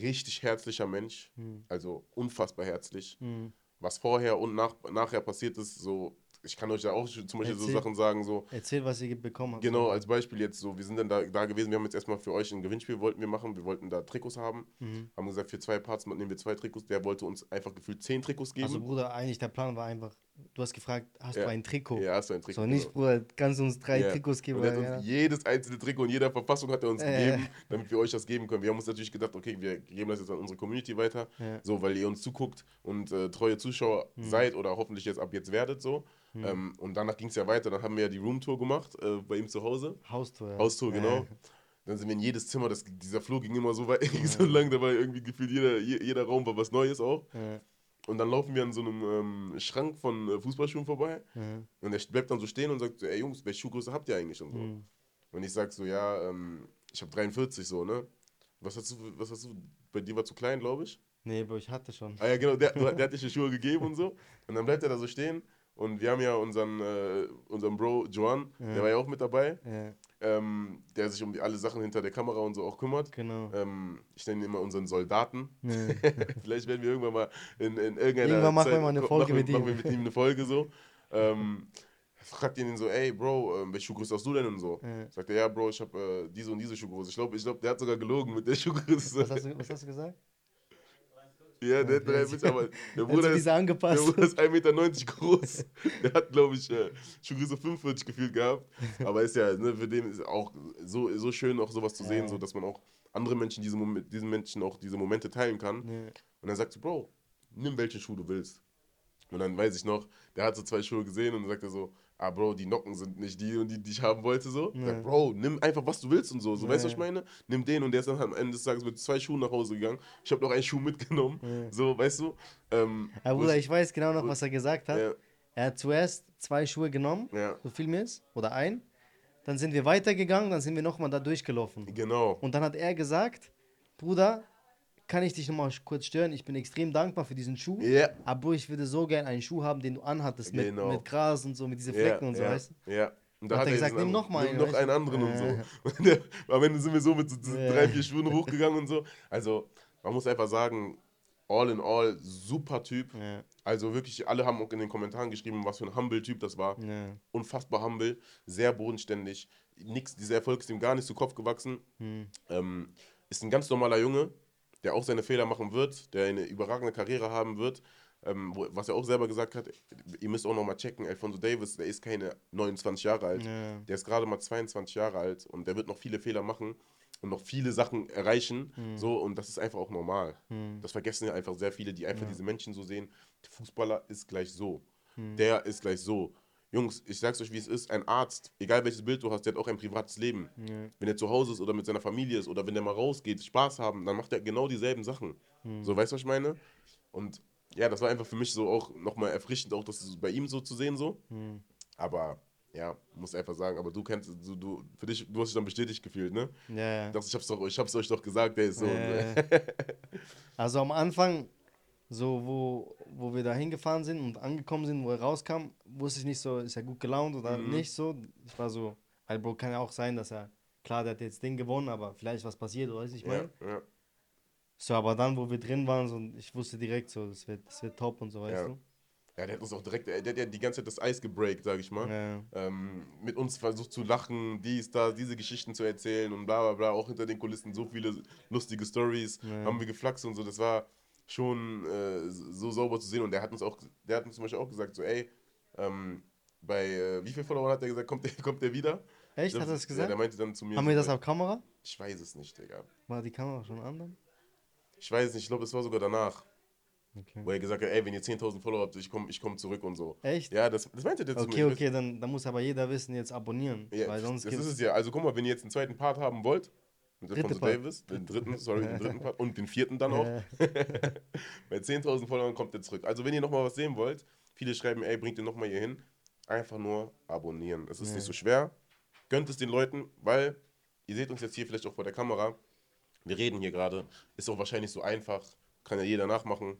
richtig herzlicher Mensch. Hm. Also unfassbar herzlich. Hm. Was vorher und nach, nachher passiert ist, so. Ich kann euch da auch zum Beispiel so Erzähl. Sachen sagen, so. Erzähl, was ihr bekommen habt. Genau, als Beispiel jetzt so, wir sind dann da, da gewesen, wir haben jetzt erstmal für euch ein Gewinnspiel wollten wir machen, wir wollten da Trikots haben, Mhm. haben gesagt, für zwei Parts nehmen wir zwei Trikots, der wollte uns einfach gefühlt zehn Trikots geben. Also, Bruder, eigentlich der Plan war einfach, du hast gefragt, hast Ja. du ein Trikot? ja, hast du ein Trikot. So, nicht, genau. Bruder, kannst du uns drei Ja. Trikots geben? Und er hat uns ja. jedes einzelne Trikot in jeder Verfassung hat er uns Äh. gegeben, damit wir euch das geben können. Wir haben uns natürlich gedacht, okay, wir geben das jetzt an unsere Community weiter, so, weil ihr uns zuguckt und äh, treue Zuschauer Hm. seid oder hoffentlich jetzt ab jetzt werdet so. Ähm, und danach ging es ja weiter, dann haben wir ja die Roomtour gemacht äh, bei ihm zu Hause. Haustour. ja. Haustour, genau. Dann sind wir in jedes Zimmer, das, dieser Flur ging immer so weit, so lang, da war irgendwie gefühlt jeder, je- jeder Raum war was Neues auch. Und dann laufen wir an so einem ähm, Schrank von äh, Fußballschuhen vorbei Ja. und der bleibt dann so stehen und sagt, so, ey Jungs, welche Schuhgröße habt ihr eigentlich und so. Hm. Und ich sag so, ja, ähm, ich habe 43 so, ne? Was hast du, was hast du, bei dir war zu klein, glaube ich? Nee, Bro, ich hatte schon. Ah ja, genau, der, der hat dich die Schuhe gegeben und so. Und dann bleibt er da so stehen und wir haben ja unseren, äh, unseren Bro Joan, Ja. der war ja auch mit dabei, Ja, ähm, der sich um die, alle Sachen hinter der Kamera und so auch kümmert. genau. Ähm, ich nenne ihn immer unseren Soldaten. Ja. Vielleicht werden wir irgendwann mal in, in irgendeiner Irgendwann machen wir mal eine Folge machen, mit ihm. Machen wir mit ihm eine Folge so. Ähm, fragt ihn so, ey Bro, ähm, welche Schuhgröße hast du denn und so? Ja. Sagt er, ja Bro, ich habe äh, diese und diese Schuhgröße. Ich glaube, ich glaub, der hat sogar gelogen mit der Schuhgröße. Was hast, du, was hast du gesagt? Ja, der hat drei Ja, Meter, aber der Bruder ist, der? Bruder ist 1,90 Meter groß. Der hat, glaube ich, äh, Schuhgröße 45 gefühlt gehabt. Aber ist ja, ne, für den ist auch so, so schön, auch sowas zu sehen, Ja. so dass man auch andere Menschen, diese Momente, diesen Menschen auch diese Momente teilen kann. Ja. Und dann sagst du, Bro, nimm welchen Schuh du willst. Und dann weiß ich noch, der hat so zwei Schuhe gesehen und dann sagt er so, ah Bro, die Nocken sind nicht die und die, die ich haben wollte. So. Ja. Sag, Bro, nimm einfach, was du willst und so. So, Ja, weißt du, was ich meine? Nimm den und der ist dann am Ende des Tages mit zwei Schuhen nach Hause gegangen. Ich habe noch einen Schuh mitgenommen. So, weißt du? Ähm, Ja, Bruder, ich- ich weiß genau noch, was er gesagt hat. Ja. Er hat zuerst zwei Schuhe genommen, Ja. so viel mir ist, oder ein. Dann sind wir weitergegangen, dann sind wir nochmal da durchgelaufen. Genau. Und dann hat er gesagt, Bruder, kann ich dich nochmal kurz stören? Ich bin extrem dankbar für diesen Schuh. Ja. Aber ich würde so gern einen Schuh haben, den du anhattest, mit, Genau. mit Gras und so, mit diesen Flecken und so, ja, weißt du? Ja. Und da Hat hat er gesagt, nimm noch mal nimm einen, noch weißt einen anderen und so. Und am Ende sind wir so mit so drei, vier Schuhen hochgegangen und so. Also, man muss einfach sagen, all in all, super Typ. Ja, Also wirklich, alle haben auch in den Kommentaren geschrieben, was für ein Humble-Typ das war. ja, Unfassbar humble, sehr bodenständig. Nix, dieser Erfolg ist ihm gar nicht zu Kopf gewachsen. hm, Ähm, ist ein ganz normaler Junge, der auch seine Fehler machen wird, der eine überragende Karriere haben wird. Ähm, wo, was er auch selber gesagt hat, ihr müsst auch nochmal checken, Alfonso Davis, der ist keine 29 Jahre alt. ja, Der ist gerade mal 22 Jahre alt und der wird noch viele Fehler machen und noch viele Sachen erreichen. So, und das ist einfach auch normal. hm, Das vergessen ja einfach sehr viele, die einfach diese Menschen so sehen. Der Fußballer ist gleich so. Hm. Der ist gleich so. Jungs, ich sag's euch, wie es ist. Ein Arzt, egal welches Bild du hast, der hat auch ein privates Leben. ja, Wenn er zu Hause ist oder mit seiner Familie ist oder wenn der mal rausgeht, Spaß haben, dann macht er genau dieselben Sachen. Hm. So, weißt du, was ich meine? Und ja, das war einfach für mich so auch nochmal erfrischend, auch das bei ihm so zu sehen, so. hm. Aber ja, muss einfach sagen, aber du kennst, du, du, für dich, du hast dich dann bestätigt gefühlt, ne? ja, ja. Ich, hab's doch, ich hab's euch doch gesagt, der ist so. ne? Äh, also am Anfang, so wo, wo wir da hingefahren sind und angekommen sind, wo er rauskam, wusste ich nicht so, ist er gut gelaunt oder Mhm. nicht so. Ich war so, halt, Bro, kann ja auch sein, dass er, klar, der hat jetzt Ding gewonnen, aber vielleicht was passiert, oder weiß ich ja, meine. ja, So, aber dann, wo wir drin waren, so, ich wusste direkt so, das wird, das wird top und so, weißt Ja. du. ja, der hat uns auch direkt, der, der hat ja die ganze Zeit das Eis gebreakt, sag ich mal. Ja, Ähm, mit uns versucht zu lachen, dies, da, diese Geschichten zu erzählen und bla bla bla. Auch hinter den Kulissen so viele lustige Stories Ja. haben wir geflaxt und so. Das war schon äh, so sauber zu sehen. Und der hat uns auch, der hat uns zum Beispiel auch gesagt, so, ey, ähm, bei äh, wie viel Followern hat er gesagt, kommt der, kommt der wieder? Echt, hat er das Ja, gesagt? der meinte dann zu mir. Haben so, wir das auf Kamera? Ich weiß es nicht, Digga. War die Kamera schon an dann? Ich weiß es nicht, ich glaube, es war sogar danach, Okay. wo er gesagt hat, ey, wenn ihr 10.000 Follower habt, ich komme ich komm zurück und so. Echt? Ja, das, das meinte der zu Okay, mir. okay, dann, dann muss aber jeder wissen, jetzt abonnieren. Ja, weil sonst das ist es ja. Also guck mal, wenn ihr jetzt einen zweiten Part haben wollt, mit Dritte Alfonso Part. Davis, den dritten, sorry, den dritten Part und den vierten dann auch, bei 10.000 Followern kommt er zurück. Also wenn ihr nochmal was sehen wollt, viele schreiben, ey, bringt ihr nochmal hier hin, einfach nur abonnieren. Es ist Ja. nicht so schwer. Gönnt es den Leuten, weil ihr seht uns jetzt hier vielleicht auch vor der Kamera. Wir reden hier gerade. Ist auch wahrscheinlich so einfach. Kann ja jeder nachmachen.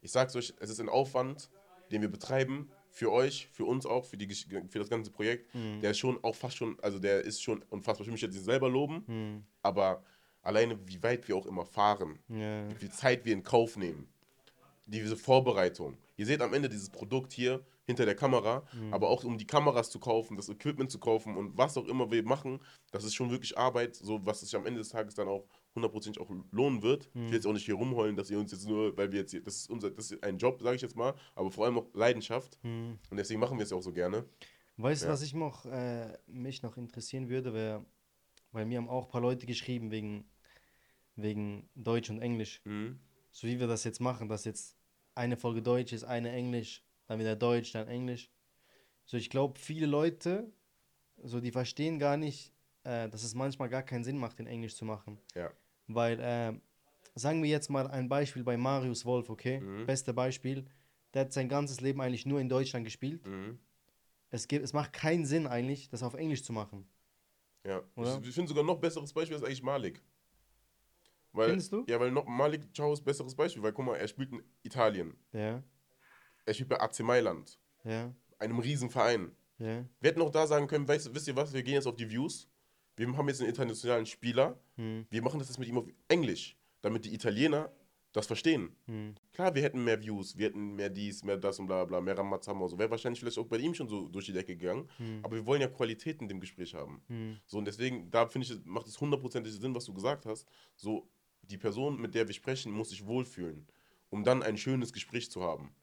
Ich sag's euch, es ist ein Aufwand, den wir betreiben für euch, für uns auch, für, die, für das ganze Projekt. Mhm. Der ist schon auch fast schon, also der ist schon unfassbar. Ich will mich jetzt nicht selber loben, hm, aber alleine wie weit wir auch immer fahren, ja. wie viel Zeit wir in Kauf nehmen, diese Vorbereitung. Ihr seht am Ende dieses Produkt hier hinter der Kamera, aber auch um die Kameras zu kaufen, das Equipment zu kaufen und was auch immer wir machen, das ist schon wirklich Arbeit, so was sich am Ende des Tages dann auch hundertprozentig auch lohnen wird. Ich will jetzt auch nicht hier rumheulen, dass ihr uns jetzt nur, weil wir jetzt hier, das ist unser, das ist ein Job, sage ich jetzt mal, aber vor allem auch Leidenschaft Hm. und deswegen machen wir es ja auch so gerne. Weißt du, Ja. was ich noch, äh, mich noch interessieren würde, wäre, weil mir haben auch ein paar Leute geschrieben wegen, wegen Deutsch und Englisch. Mhm. So wie wir das jetzt machen, dass jetzt eine Folge Deutsch ist, eine Englisch, dann wieder Deutsch, dann Englisch. So, ich glaube, viele Leute, so die verstehen gar nicht, äh, dass es manchmal gar keinen Sinn macht, in Englisch zu machen. Ja. Weil, äh, sagen wir jetzt mal ein Beispiel bei Marius Wolf, okay? Mhm. Beste Beispiel. Der hat sein ganzes Leben eigentlich nur in Deutschland gespielt. Mhm. Es, gibt, es macht keinen Sinn eigentlich, das auf Englisch zu machen. Ja. Oder? Ich, ich finde sogar noch besseres Beispiel ist eigentlich Malik. Weil, Findest du? Ja, weil noch Malik Ciao ist besseres Beispiel, weil guck mal, er spielt in Italien. Ja, Er spielt bei AC Mailand, ja, einem riesen Verein. ja. Wir hätten auch da sagen können, weißt, wisst ihr was, wir gehen jetzt auf die Views. Wir haben jetzt einen internationalen Spieler. Hm, Wir machen das jetzt mit ihm auf Englisch, damit die Italiener das verstehen. hm, Klar, wir hätten mehr Views, wir hätten mehr dies, mehr das und bla bla, mehr Ramazamba und so. Wäre wahrscheinlich vielleicht auch bei ihm schon so durch die Decke gegangen. hm, Aber wir wollen ja Qualität in dem Gespräch haben. hm, So, und deswegen, da finde ich, macht es hundertprozentig Sinn, was du gesagt hast. So, die Person, mit der wir sprechen, muss sich wohlfühlen, um dann ein schönes Gespräch zu haben.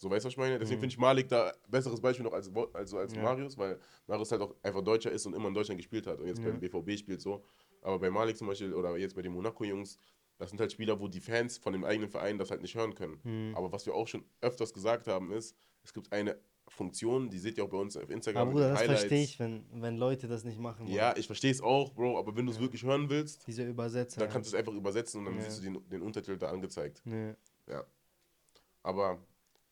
So, weißt du, was ich meine? Deswegen finde ich Malik da besseres Beispiel noch als, also als Ja. Marius, weil Marius halt auch einfach Deutscher ist und immer in Deutschland gespielt hat und jetzt Ja. beim BVB spielt so. Aber bei Malik zum Beispiel oder jetzt bei den Monaco-Jungs, Das sind halt Spieler, wo die Fans von dem eigenen Verein das halt nicht hören können. Hm. Aber was wir auch schon öfters gesagt haben, ist, es gibt eine Funktion, die seht ihr auch bei uns auf Instagram. Aber Bruder, das verstehe ich, wenn, wenn Leute das nicht machen. Ja, ich verstehe es auch, Bro, aber wenn du es wirklich hören willst, Diese Übersetzer. dann kannst du es einfach übersetzen und dann Ja. siehst du den, den Untertitel da angezeigt. Nee. Ja. Aber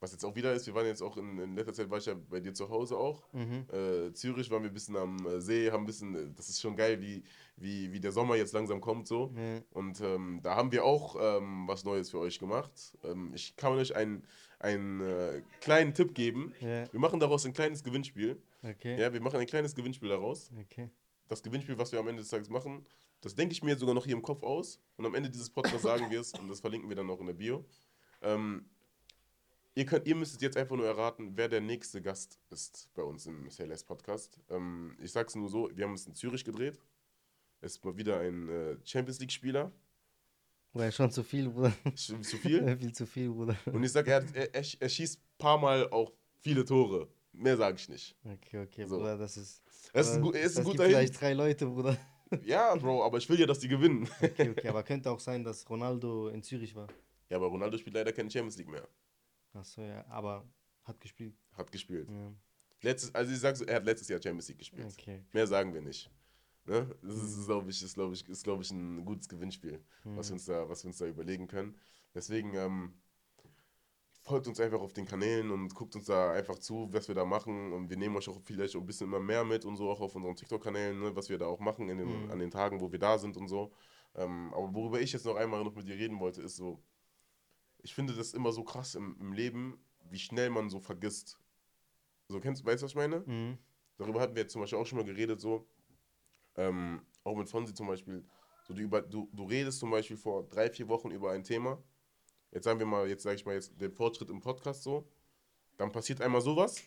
was jetzt auch wieder ist, wir waren jetzt auch in, in letzter Zeit, war ich ja bei dir zu Hause auch. Mhm. Äh, Zürich waren wir ein bisschen am äh, See, haben ein bisschen, äh, das ist schon geil, wie, wie, wie der Sommer jetzt langsam kommt so. Nee. Und ähm, da haben wir auch ähm, was Neues für euch gemacht. Ähm, ich kann euch einen, einen äh, kleinen Tipp geben. Ja. Wir machen daraus ein kleines Gewinnspiel. Okay. Ja, wir machen ein kleines Gewinnspiel daraus. Okay. Das Gewinnspiel, was wir am Ende des Tages machen, das denke ich mir sogar noch hier im Kopf aus. Und am Ende dieses Podcasts sagen wir es und das verlinken wir dann auch in der Bio. Ähm, ihr, könnt, ihr müsstet jetzt einfach nur erraten, wer der nächste Gast ist bei uns im CLS Podcast. Ähm, ich sag's nur so: Wir haben es in Zürich gedreht. Es ist mal wieder ein äh, Champions League-Spieler. Bruder, schon zu viel, Bruder. Zu viel. viel zu viel, Bruder. Und ich sag, er, hat- er, er, schießt ein paar Mal auch viele Tore. Mehr sage ich nicht. Okay, okay, So. Bruder, das ist. Das ist ein, ist ein guter gibt vielleicht drei Leute, Bruder. Ja, Bro, aber ich will ja, dass die gewinnen. Okay, okay, aber könnte auch sein, dass Ronaldo in Zürich war. Ja, aber Ronaldo spielt leider keine Champions League mehr. Achso, ja, aber hat gespielt. Hat gespielt. Ja. Letztes, also ich sag so, er hat letztes Jahr Champions League gespielt. Okay. Mehr sagen wir nicht. Ne? Das ist, glaube ich, ist, glaube ich, ist, glaube ich, ein gutes Gewinnspiel, was, wir uns da, was wir uns da überlegen können. Deswegen ähm, folgt uns einfach auf den Kanälen und guckt uns da einfach zu, was wir da machen. Und wir nehmen euch auch vielleicht ein bisschen immer mehr mit und so, auch auf unseren TikTok-Kanälen, ne, was wir da auch machen den, Mhm. an den Tagen, wo wir da sind und so. Ähm, aber worüber ich jetzt noch einmal noch mit dir reden wollte, ist so, ich finde das immer so krass im, im Leben, wie schnell man so vergisst. So, kennst du, weißt du, was ich meine? Mhm. Darüber hatten wir jetzt zum Beispiel auch schon mal geredet, so, ähm, auch mit Fonsi zum Beispiel, so du, über, du, du redest zum Beispiel vor drei, vier Wochen über ein Thema, jetzt sagen wir mal, jetzt sage ich mal jetzt den Fortschritt im Podcast so, dann passiert einmal sowas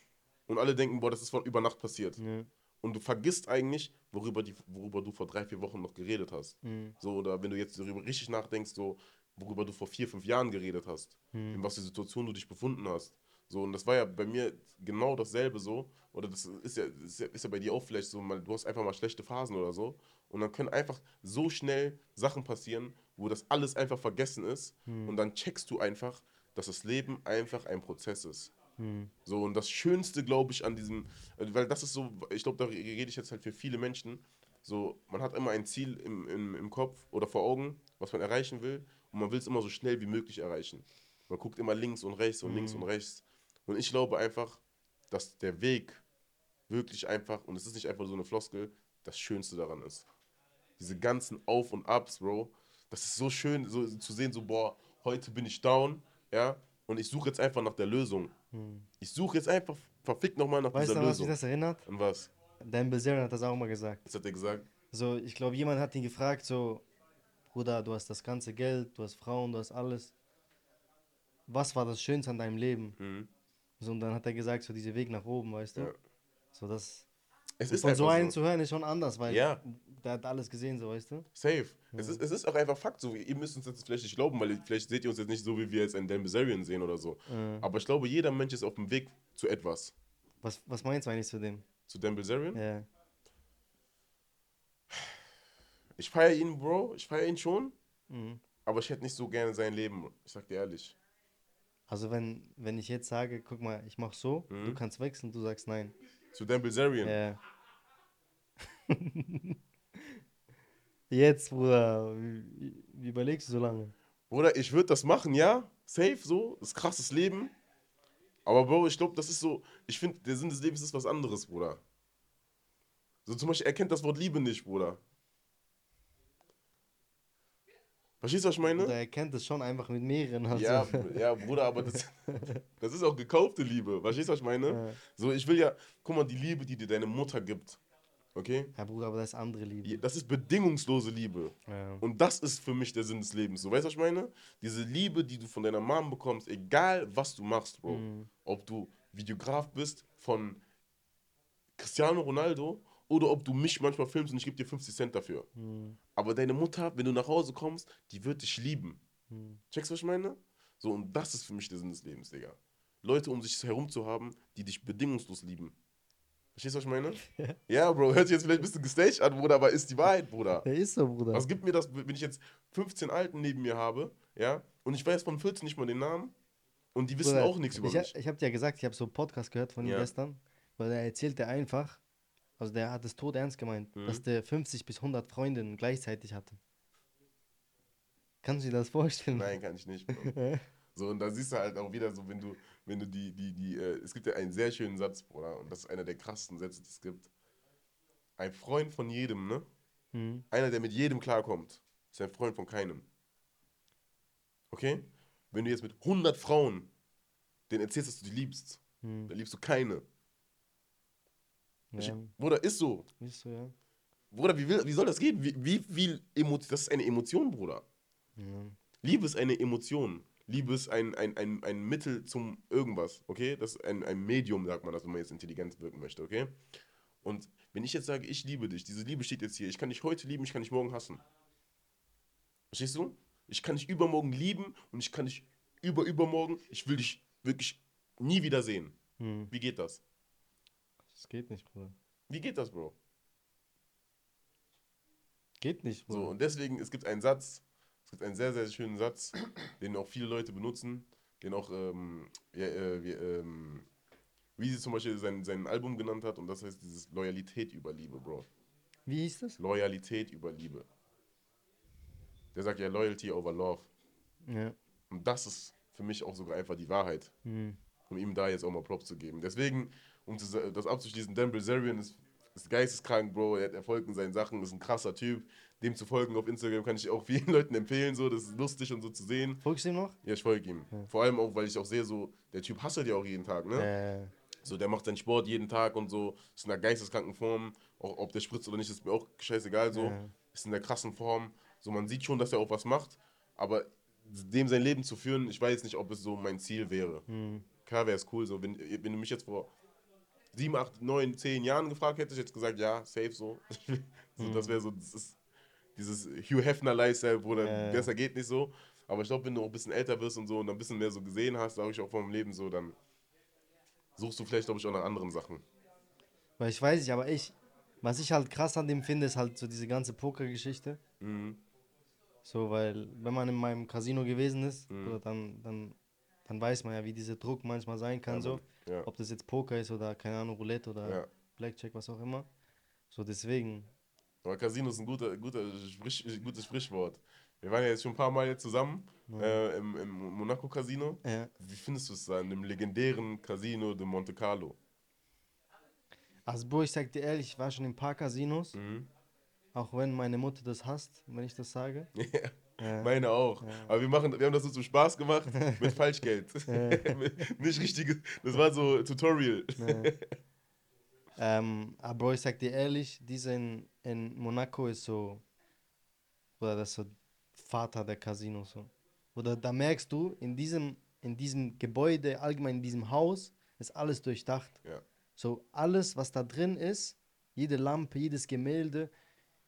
und alle denken, boah, das ist von über Nacht passiert. Ja. Und du vergisst eigentlich, worüber, die, worüber du vor drei, vier Wochen noch geredet hast. Mhm. So, oder wenn du jetzt darüber richtig nachdenkst, so, worüber du vor vier, fünf Jahren geredet hast, Mhm. in was für Situation du dich befunden hast. So, und das war ja bei mir genau dasselbe so. Oder das ist ja, ist ja, ist ja bei dir auch vielleicht so, mal, du hast einfach mal schlechte Phasen oder so. Und dann können einfach so schnell Sachen passieren, wo das alles einfach vergessen ist. Und dann checkst du einfach, dass das Leben einfach ein Prozess ist. Mhm. So, und das Schönste, glaube ich, an diesem, äh, weil das ist so, ich glaube, da rede ich jetzt halt für viele Menschen. So, man hat immer ein Ziel im, im, im Kopf oder vor Augen, was man erreichen will, und man will es immer so schnell wie möglich erreichen. Man guckt immer links und rechts und links und rechts. Und ich glaube einfach, dass der Weg wirklich einfach, und es ist nicht einfach so eine Floskel, das Schönste daran ist. Diese ganzen Auf und Ups, Bro, das ist so schön so, zu sehen, so, boah, heute bin ich down, ja, und ich suche jetzt einfach nach der Lösung. Ich suche jetzt einfach verfickt nochmal nach Weißt du, dieser an was mich Lösung. das erinnert? Und was? Dan Bilzerian hat das auch mal gesagt. Was hat er gesagt? So, ich glaube, jemand hat ihn gefragt, so, Bruder, du hast das ganze Geld, du hast Frauen, du hast alles. Was war das Schönste an deinem Leben? Mhm. So, und dann hat er gesagt, so, dieser Weg nach oben, weißt du? Ja. So, das. Es ist Von so einen zu hören ist schon anders, weil Ja. der hat alles gesehen, so, weißt du? Safe. Es, ist, es ist auch einfach Fakt. So, ihr müsst uns jetzt vielleicht nicht glauben, weil vielleicht seht ihr uns jetzt nicht so, wie wir jetzt einen Dan Bilzerian sehen oder so. Äh, Aber ich glaube, jeder Mensch ist auf dem Weg zu etwas. was, was meinst du eigentlich zu dem? Zu Dan Bilzerian? Ja. Ich feiere ihn, Bro. Ich feiere ihn schon. Mhm. Aber ich hätte nicht so gerne sein Leben. Ich sag dir ehrlich. Also, wenn, wenn ich jetzt sage, guck mal, ich mach so, Mhm. du kannst wechseln, du sagst nein. Zu Dan Bilzerian. Ja. Jetzt, Bruder, wie, wie überlegst du so lange? Bruder, ich würde das machen, ja. Safe, so. Das ist krasses Leben. Aber, Bro, ich glaube, das ist so. Ich finde, der Sinn des Lebens ist was anderes, Bruder. So zum Beispiel, er kennt das Wort Liebe nicht, Bruder. Verstehst du, was ich meine? Oder er kennt es schon einfach mit mehreren. Also. Ja, ja, Bruder, aber das, das ist auch gekaufte Liebe. Verstehst du, was ich meine? Ja. So, ich will ja, guck mal, die Liebe, die dir deine Mutter gibt. Okay? ja, Bruder, aber das ist andere Liebe. Das ist bedingungslose Liebe. Ja. Und das ist für mich der Sinn des Lebens. So, weißt du, was ich meine? Diese Liebe, die du von deiner Mom bekommst, egal was du machst, Bro. Mhm. Ob du Videograf bist von Cristiano Ronaldo oder ob du mich manchmal filmst und ich gebe dir 50 Cent dafür. Mhm. Aber deine Mutter, wenn du nach Hause kommst, die wird dich lieben. Mhm. Checkst du, was ich meine? So, und das ist für mich der Sinn des Lebens, Digga. Leute um sich herum zu haben, die dich bedingungslos lieben. Verstehst du, was ich meine? Ja, Bro, hört sich jetzt vielleicht ein bisschen gestaged an, Bruder, aber ist die Wahrheit, Bruder. Der ist so, Bruder. Was gibt mir das, wenn ich jetzt 15 Alten neben mir habe, ja, und ich weiß von 14 nicht mal den Namen und die wissen Bruder, auch nichts über ich, mich. Ich habe dir ja gesagt, ich habe so einen Podcast gehört von ihm Ja. gestern, weil er erzählte einfach, also der hat es tot ernst gemeint, Mhm. dass der 50 bis 100 Freundinnen gleichzeitig hatte. Kannst du dir das vorstellen? Nein, kann ich nicht. So, und da siehst du halt auch wieder so, wenn du, wenn du die, die, die, äh, es gibt ja einen sehr schönen Satz, Bruder, und das ist einer der krassesten Sätze, die es gibt. Ein Freund von jedem, ne? Mhm. Einer, der mit jedem klarkommt, ist ein Freund von keinem. Okay? Wenn du jetzt mit 100 Frauen denen erzählst, dass du die liebst, Mhm. dann liebst du keine. Ja, Bruder, ist so. ist so, ja. Bruder, wie, will, wie soll das gehen? Wie, wie Emotion, das ist eine Emotion, Bruder. ja. Liebe ist eine Emotion. Liebe ist ein, ein, ein, ein Mittel zum irgendwas, okay? Das ist ein, ein Medium, sagt man das, wenn man jetzt intelligent wirken möchte, okay? Und wenn ich jetzt sage, ich liebe dich, diese Liebe steht jetzt hier, ich kann dich heute lieben, ich kann dich morgen hassen. Verstehst du? Ich kann dich übermorgen lieben und ich kann dich über übermorgen, ich will dich wirklich nie wieder sehen. Mhm. Wie geht das? Das geht nicht, Bruder. Wie geht das, Bro? Geht nicht, Bruder. So, und deswegen, es gibt einen Satz, es gibt einen sehr, sehr schönen Satz, den auch viele Leute benutzen, den auch, ähm, ja, äh, wie, ähm, wie sie zum Beispiel sein, sein Album genannt hat, und das heißt dieses Loyalität über Liebe, Bro. Wie hieß das? Loyalität über Liebe. Der sagt ja Loyalty over Love. Ja. Und das ist für mich auch sogar einfach die Wahrheit, Mhm. um ihm da jetzt auch mal Props zu geben. Deswegen, um zu das abzuschließen, Dan Bilzerian ist, ist geisteskrank, Bro, er hat Erfolg in seinen Sachen, ist ein krasser Typ. Dem zu folgen auf Instagram kann ich auch vielen Leuten empfehlen, so, das ist lustig und so zu sehen. Folgst du ihm noch? Ja, ich folge ihm. Vor allem auch, weil ich auch sehe, so, der Typ hasselt ja auch jeden Tag, ne? Äh, So, der macht seinen Sport jeden Tag und so, ist in einer geisteskranken Form. Auch ob der spritzt oder nicht, ist mir auch scheißegal so. Ja. Ist in der krassen Form. So, man sieht schon, dass er auch was macht, aber dem sein Leben zu führen, ich weiß nicht, ob es so mein Ziel wäre. hm. Klar wäre es cool, so, wenn, wenn du mich jetzt vor sieben, acht, neun, zehn Jahren gefragt hättest, ich jetzt gesagt, ja, safe so. so Das wäre so, das ist dieses Hugh Hefner Lifestyle, wo dann Ja, ja. besser geht nicht so. Aber ich glaube, wenn du auch ein bisschen älter wirst und so und ein bisschen mehr so gesehen hast, sage ich auch vom Leben so, dann suchst du vielleicht, glaube ich, auch nach anderen Sachen. Weil ich weiß nicht, aber ich, was ich halt krass an dem finde, ist halt so diese ganze Poker-Geschichte. Mhm. So, weil wenn man in meinem Casino gewesen ist, Mhm. oder dann, dann, dann weiß man ja, wie dieser Druck manchmal sein kann. Ja, so. Ja. Ob das jetzt Poker ist oder, keine Ahnung, Roulette oder Ja. Blackjack, was auch immer. So, deswegen. Aber Casino ist ein guter, guter Sprich, gutes Sprichwort. Wir waren ja jetzt schon ein paar Mal jetzt zusammen äh, im, im Monaco Casino. Ja. Wie findest du es da in dem legendären Casino de Monte Carlo? Also, Bro, ich sag dir ehrlich, ich war schon in ein paar Casinos, Mhm. auch wenn meine Mutter das hasst, wenn ich das sage. Ja. Meine auch. Aber wir, machen, wir haben das so zum Spaß gemacht mit Falschgeld. Nicht richtiges. Das war so Tutorial. Ähm, aber ich sag dir ehrlich, dieser in, in Monaco ist so, oder das ist so Vater der Casinos so. Oder da merkst du, in diesem, in diesem Gebäude, allgemein in diesem Haus, ist alles durchdacht. Ja. So alles, was da drin ist, jede Lampe, jedes Gemälde,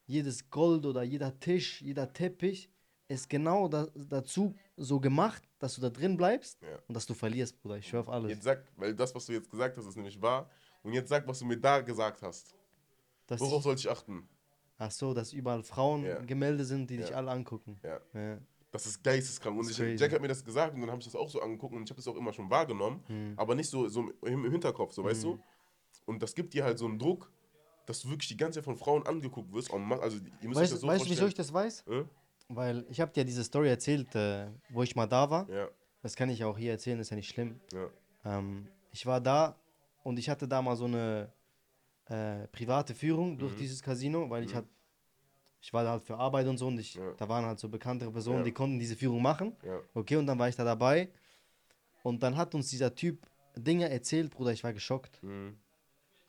jedes Gold oder jeder Tisch, jeder Teppich, ist genau da, dazu so gemacht, dass du da drin bleibst Ja. und dass du verlierst, Bruder. Ich schwör auf alles. Jetzt sag, weil das, was du jetzt gesagt hast, ist nämlich wahr. Und jetzt sag, was du mir da gesagt hast. Dass Worauf ich, soll ich achten? ach so, dass überall Frauen Ja. Gemälde sind, die dich Ja. alle angucken. Ja. Das ist geisteskrank. Und Das ich. Jack hat mir das gesagt und dann habe ich das auch so angeguckt und ich habe das auch immer schon wahrgenommen, Hm. aber nicht so, so im, Hinterkopf, so weißt du. Und das gibt dir halt so einen Druck, dass du wirklich die ganze Zeit von Frauen angeguckt wirst. Also ihr müsst euch Weißt das du, so weißt, du, wieso ich das weiß? Äh? Weil ich habe dir diese Story erzählt, äh, wo ich mal da war. Ja, Das kann ich auch hier erzählen, ist ja nicht schlimm. ja, Ähm, ich war da und ich hatte da mal so eine äh, private Führung durch dieses Casino, weil ich hat, ich war da halt für Arbeit und so und ich, Ja. da waren halt so bekanntere Personen, die konnten diese Führung machen. ja. Okay, und dann war ich da dabei und dann hat uns dieser Typ Dinge erzählt, Bruder, ich war geschockt. Mhm.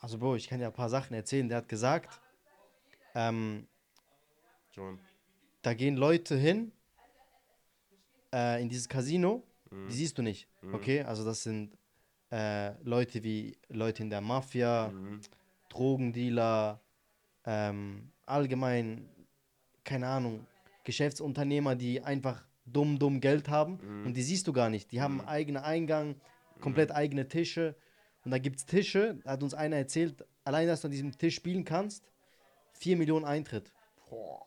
Also Bro, ich kann ja ein paar Sachen erzählen. Der hat gesagt, ähm, Schon. Da gehen Leute hin äh, in dieses Casino, die siehst du nicht. Okay, also das sind äh, Leute wie Leute in der Mafia, Mhm. Drogendealer, ähm, allgemein, keine Ahnung, Geschäftsunternehmer, die einfach dumm, dumm Geld haben und die siehst du gar nicht. Die haben eigenen Eingang, komplett eigene Tische Und da gibt es Tische, da hat uns einer erzählt, allein, dass du an diesem Tisch spielen kannst, 4 Millionen Eintritt. Boah.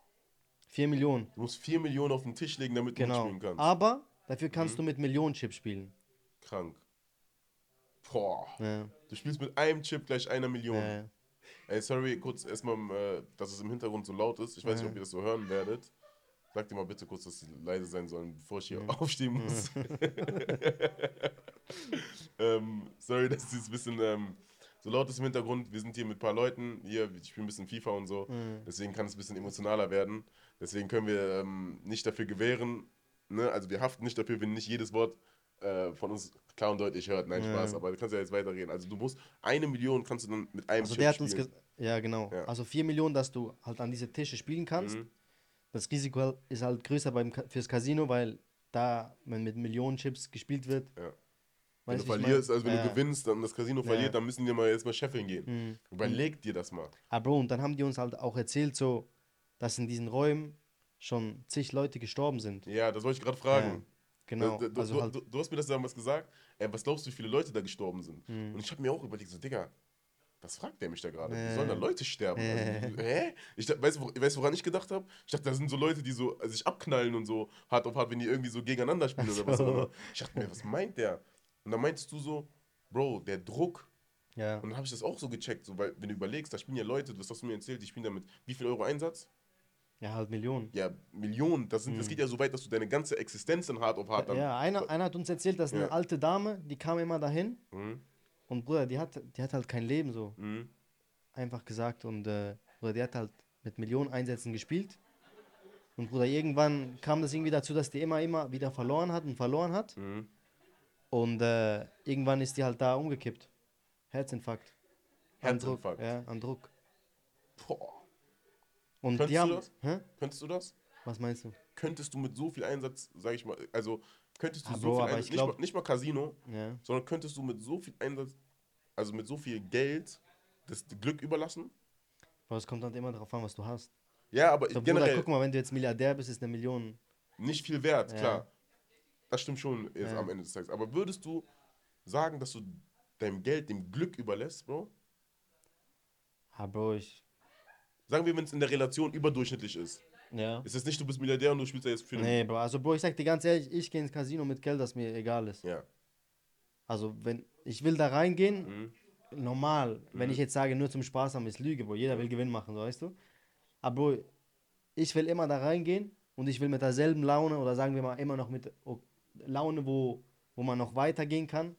4 Millionen. Du musst 4 Millionen auf den Tisch legen, damit du Genau. mitspielen kannst. Aber dafür kannst du mit Millionenchips spielen. Krank. Boah. Ja. Du spielst mit einem Chip gleich einer Million. Äh, Ey, sorry, kurz erstmal, äh, dass es im Hintergrund so laut ist. Ich weiß nicht, ob ihr das so hören werdet. Sagt ihr mal bitte kurz, dass sie leise sein sollen, bevor ich hier aufstehen muss. ähm, sorry, dass es ein bisschen ähm, so laut ist im Hintergrund. Wir sind hier mit ein paar Leuten. Hier, ich spiele ein bisschen FIFA und so. Deswegen kann es ein bisschen emotionaler werden. Deswegen können wir ähm, nicht dafür gewähren. Ne? Also wir haften nicht dafür, wenn nicht jedes Wort äh, von uns klar und deutlich hört. Nein, Spaß. Aber du kannst ja jetzt weiterreden. Also du musst eine Million kannst du dann mit einem also Chip der hat uns spielen. ja genau. Ja. Also 4 Millionen, dass du halt an diese Tische spielen kannst. Mhm. Das Risiko ist halt größer beim fürs Casino, weil da, wenn mit Millionenchips gespielt wird, Ja. Wenn weißt du wie verlierst, mein? also wenn Ja. du gewinnst und das Casino Ja. verliert, dann müssen wir mal jetzt mal scheffeln gehen. Mhm. Überleg dir das mal. Ah, Bro, und dann haben die uns halt auch erzählt, so, dass in diesen Räumen schon zig Leute gestorben sind. Ja, das wollte ich gerade fragen. Genau. Du, also du, halt, du, du hast mir das damals gesagt. Ey, was glaubst du, wie viele Leute da gestorben sind? Mhm. Und ich habe mir auch überlegt, so, Digga, was fragt der mich da gerade? Wie Äh. sollen da Leute sterben? Äh. Also, hä? Ich, weißt, du, weißt woran ich gedacht habe? Ich dachte, da sind so Leute, die so äh, sich abknallen und so hart auf hart, wenn die irgendwie so gegeneinander spielen oder was auch immer. Ich dachte mir, was meint der? Und dann meintest du so, Bro, der Druck. ja. Und dann habe ich das auch so gecheckt, so, weil, wenn du überlegst, da spielen ja Leute, das hast du mir erzählt, die spielen damit, wie viel Euro Einsatz? ja, halt Millionen. Ja, Millionen. Das, sind, das geht ja so weit, dass du deine ganze Existenz in hart auf hart dann. Mhm. Ja, einer, einer hat uns erzählt, dass eine Ja. alte Dame, die kam immer dahin Mhm. und Bruder, die hat, die hat halt kein Leben so. Mhm. Einfach gesagt und äh, Bruder, die hat halt mit Millionen Einsätzen gespielt. Und Bruder, irgendwann kam das irgendwie dazu, dass die immer, immer wieder verloren hat und verloren hat. Mhm. Und äh, irgendwann ist die halt da umgekippt. Herzinfarkt. An Druck, Herzinfarkt. Ja, an Druck. Boah. Und Könntest die du haben. das? Hä? Könntest du das? Was meinst du? Könntest du mit so viel Einsatz, sag ich mal, also könntest du Ah, so Bro, viel Einsatz, ich nicht, glaub- mal, nicht mal Casino, Ja. sondern könntest du mit so viel Einsatz, also mit so viel Geld, das Glück überlassen? Aber es kommt halt immer darauf an, was du hast. Ja, aber So, Bruder, generell guck mal, wenn du jetzt Milliardär bist, ist eine Million. nicht viel wert, Ja. klar. Das stimmt schon jetzt Ja. am Ende des Tages. Aber würdest du sagen, dass du deinem Geld dem Glück überlässt, Bro? Ah, Bro, ich. Sagen wir, wenn es in der Relation überdurchschnittlich ist. Ja. Ist es nicht, du bist Milliardär und du spielst ja jetzt für. Nee, Bro, also Bro, ich sag dir ganz ehrlich, ich gehe ins Casino mit Geld, das mir egal ist. Ja. Also, wenn ich will da reingehen, Mhm. normal. Wenn ich jetzt sage, nur zum Spaß haben, ist Lüge, Bro. Jeder will Gewinn machen, so weißt du. Aber Bro, ich will immer da reingehen und ich will mit derselben Laune oder sagen wir mal immer noch mit Laune, wo, wo man noch weitergehen kann.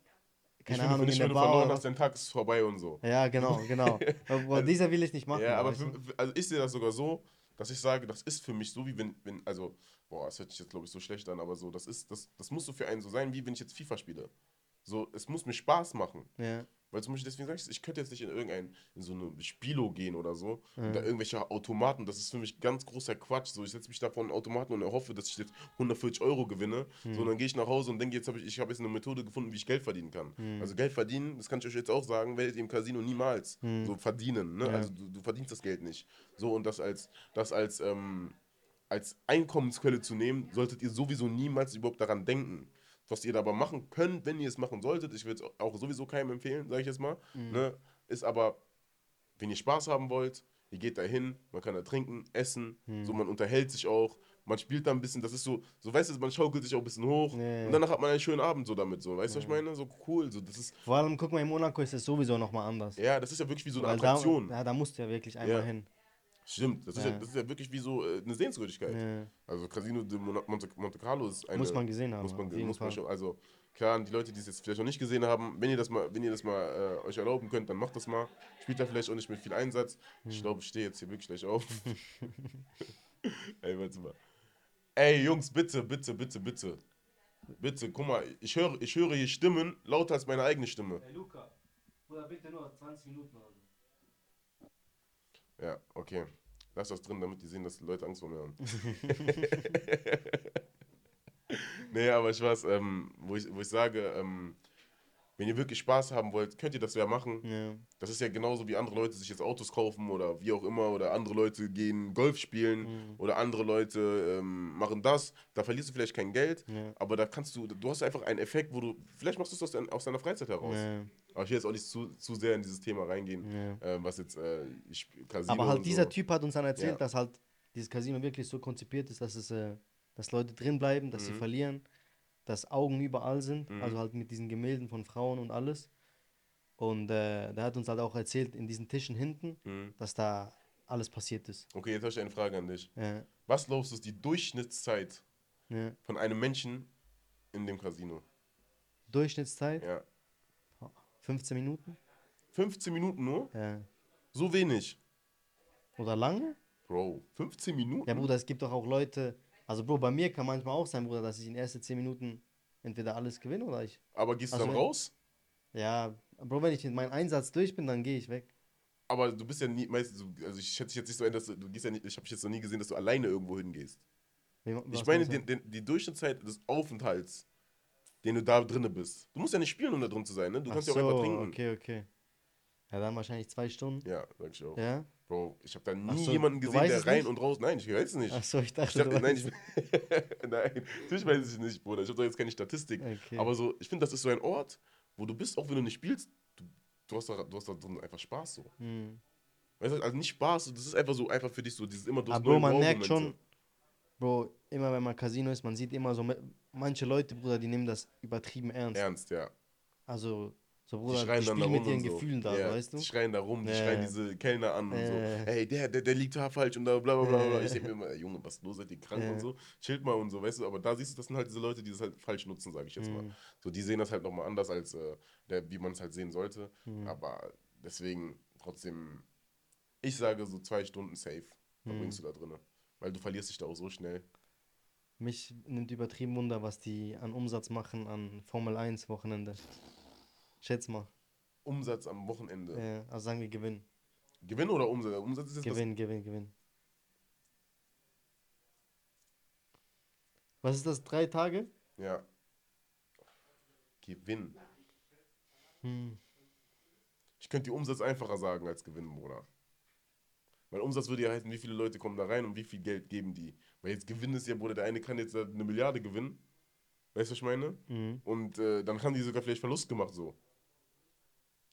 Keine ich Ahnung, nicht, in wenn der Bar. verloren hast, dein Tag ist vorbei und so. Ja, genau, genau. Aber Bro, dieser will ich nicht machen. Ja, aber für- also ich sehe das sogar so, dass ich sage, das ist für mich so, wie wenn, wenn also, boah, das hört sich jetzt, glaube ich, so schlecht an, aber so, das ist, das, das muss so für einen so sein, wie wenn ich jetzt FIFA spiele. So, es muss mir Spaß machen. ja. Weil zum Beispiel, deswegen sage ich, ich könnte jetzt nicht in irgendein, in so eine Spilo gehen oder so, und da irgendwelche Automaten, das ist für mich ganz großer Quatsch. So, ich setze mich da vor einen Automaten und erhoffe, dass ich jetzt 140 Euro gewinne. So, und dann gehe ich nach Hause und denke, jetzt habe ich, ich habe jetzt eine Methode gefunden, wie ich Geld verdienen kann. Also Geld verdienen, das kann ich euch jetzt auch sagen, werdet ihr im Casino niemals so verdienen. Ne? Ja. Also du, du verdienst das Geld nicht. So, und das als, das als, ähm, als Einkommensquelle zu nehmen, solltet ihr sowieso niemals überhaupt daran denken. Was ihr da aber machen könnt, wenn ihr es machen solltet, ich würde es auch sowieso keinem empfehlen, sage ich jetzt mal, ne, ist aber, wenn ihr Spaß haben wollt, ihr geht da hin, man kann da trinken, essen, so man unterhält sich auch, man spielt da ein bisschen, das ist so, so weißt du, man schaukelt sich auch ein bisschen hoch Ja. und danach hat man einen schönen Abend so damit, so, weißt du, was ich meine? So cool, so, das ist, Vor allem, guck mal, in Monaco ist es sowieso nochmal anders. ja, das ist ja wirklich wie so eine Weil da, Attraktion. ja, da musst du ja wirklich einmal Ja. hin. Stimmt, das ist ja. Ja. das ist ja wirklich wie so äh, eine Sehenswürdigkeit. Ja. Also Casino de Mon- Monte, Monte Carlo ist eine. Muss man gesehen haben, Muss man, muss man schon. Also klar, die Leute, die es jetzt vielleicht noch nicht gesehen haben, wenn ihr das mal, wenn ihr das mal äh, euch erlauben könnt, dann macht das mal. Spielt da vielleicht auch nicht mit viel Einsatz. Hm. Ich glaube, ich stehe jetzt hier wirklich gleich auf. Ey, warte mal. Ey, Jungs, bitte, bitte, bitte, bitte. Bitte, guck mal, ich höre, ich höre hier Stimmen lauter als meine eigene Stimme. Hey Luca, Bruder, bitte nur 20 Minuten oder. Ja, okay. Lass das drin, damit die sehen, dass die Leute Angst vor mir haben. nee, aber ich weiß, ähm, wo, ich, wo ich sage, ähm, Wenn ihr wirklich Spaß haben wollt, könnt ihr das ja machen. Ja. Das ist ja genauso wie andere Leute sich jetzt Autos kaufen oder wie auch immer oder andere Leute gehen Golf spielen Mhm. oder andere Leute ähm, machen das. Da verlierst du vielleicht kein Geld, Ja. aber da kannst du, du hast einfach einen Effekt, wo du, vielleicht machst du es aus, aus deiner Freizeit heraus. Ja. Aber ich will jetzt auch nicht zu, zu sehr in dieses Thema reingehen, ähm, was jetzt äh, ich, Casino Aber halt dieser so. Typ hat uns dann erzählt, dass halt dieses Casino wirklich so konzipiert ist, dass es, äh, dass Leute drin bleiben, dass sie Mhm. verlieren, dass Augen überall sind, Mhm. also halt mit diesen Gemälden von Frauen und alles. Und äh, der hat uns halt auch erzählt, in diesen Tischen hinten, Mhm. dass da alles passiert ist. Okay, jetzt habe ich eine Frage an dich. Ja, Was glaubst du, ist die Durchschnittszeit ja. von einem Menschen in dem Casino? Durchschnittszeit Ja. 15 Minuten. 15 Minuten nur? Ja. So wenig. Oder lange? Bro, 15 Minuten? Ja, Bruder, es gibt doch auch Leute. Also, Bro, bei mir kann manchmal auch sein, Bruder, dass ich in den ersten 10 Minuten entweder alles gewinne oder ich. Aber gehst du Also dann wenn- raus? Ja, Bro, wenn ich mit meinem Einsatz durch bin, dann gehe ich weg. Aber du bist ja nie, meistens, so- also ich schätze dich jetzt nicht so ein, dass du, du gehst ja nicht, ich habe dich jetzt noch nie gesehen, dass du alleine irgendwo hingehst. Wie- Ich meine den, den, die Durchschnittszeit des Aufenthalts, den du da drinne bist. Du musst ja nicht spielen, um da drin zu sein, ne? Du Ach kannst ja auch einfach trinken. Okay, okay. Ja, dann wahrscheinlich zwei Stunden. Ja, sag ich auch. Ja? Bro, ich habe da nie so, jemanden gesehen, der rein nicht? und raus. Nein, ich weiß es nicht. Achso, ich dachte, Ich hab, nein, ich, nein, natürlich weiß ich nicht, Bruder. Ich habe doch jetzt keine Statistik. Okay. Aber so, ich finde, das ist so ein Ort, wo du bist, auch wenn du nicht spielst, du, du, hast, da, du hast da drin einfach Spaß so. Hm. Weißt du, also nicht Spaß, das ist einfach so, einfach für dich so, dieses immer durch Aber Bro, man merkt schon, Bro, immer wenn man Casino ist, man sieht immer so, manche Leute, Bruder, die nehmen das übertrieben ernst. Ernst, ja. Also, so Bruder, die, schreien dann da rum mit ihren so. Gefühlen da, ja, weißt du? Die schreien da rum, die Ja, schreien diese Kellner an und so. Hey, der, der, der liegt da falsch und da bla bla bla. Ich denke mir immer, Junge, was los, seid ihr krank und so? Chillt mal und so, weißt du? Aber da siehst du, das sind halt diese Leute, die das halt falsch nutzen, sage ich jetzt mal. Mhm. So, die sehen das halt nochmal anders, als äh, der, wie man es halt sehen sollte. Mhm. Aber deswegen trotzdem, ich sage so zwei Stunden safe, Mhm. verbringst du da drin. Weil du verlierst dich da auch so schnell. Mich nimmt übertrieben Wunder, was die an Umsatz machen an Formel 1 Wochenende. Schätz mal. Umsatz am Wochenende. Ja, also sagen wir Gewinn. Gewinn oder Umsatz? Umsatz ist jetzt Gewinn, Gewinn, Gewinn. Was ist das? Drei Tage? das. Ja. Gewinn. Hm. Ich könnte die Umsatz einfacher sagen als Gewinn, Bruder. Weil Umsatz würde ja heißen, wie viele Leute kommen da rein und wie viel Geld geben die. Weil jetzt Gewinn ist ja, Bruder, der eine kann jetzt eine Milliarde gewinnen. Weißt du, was ich meine? Mhm. Und äh, dann haben die sogar vielleicht Verlust gemacht so.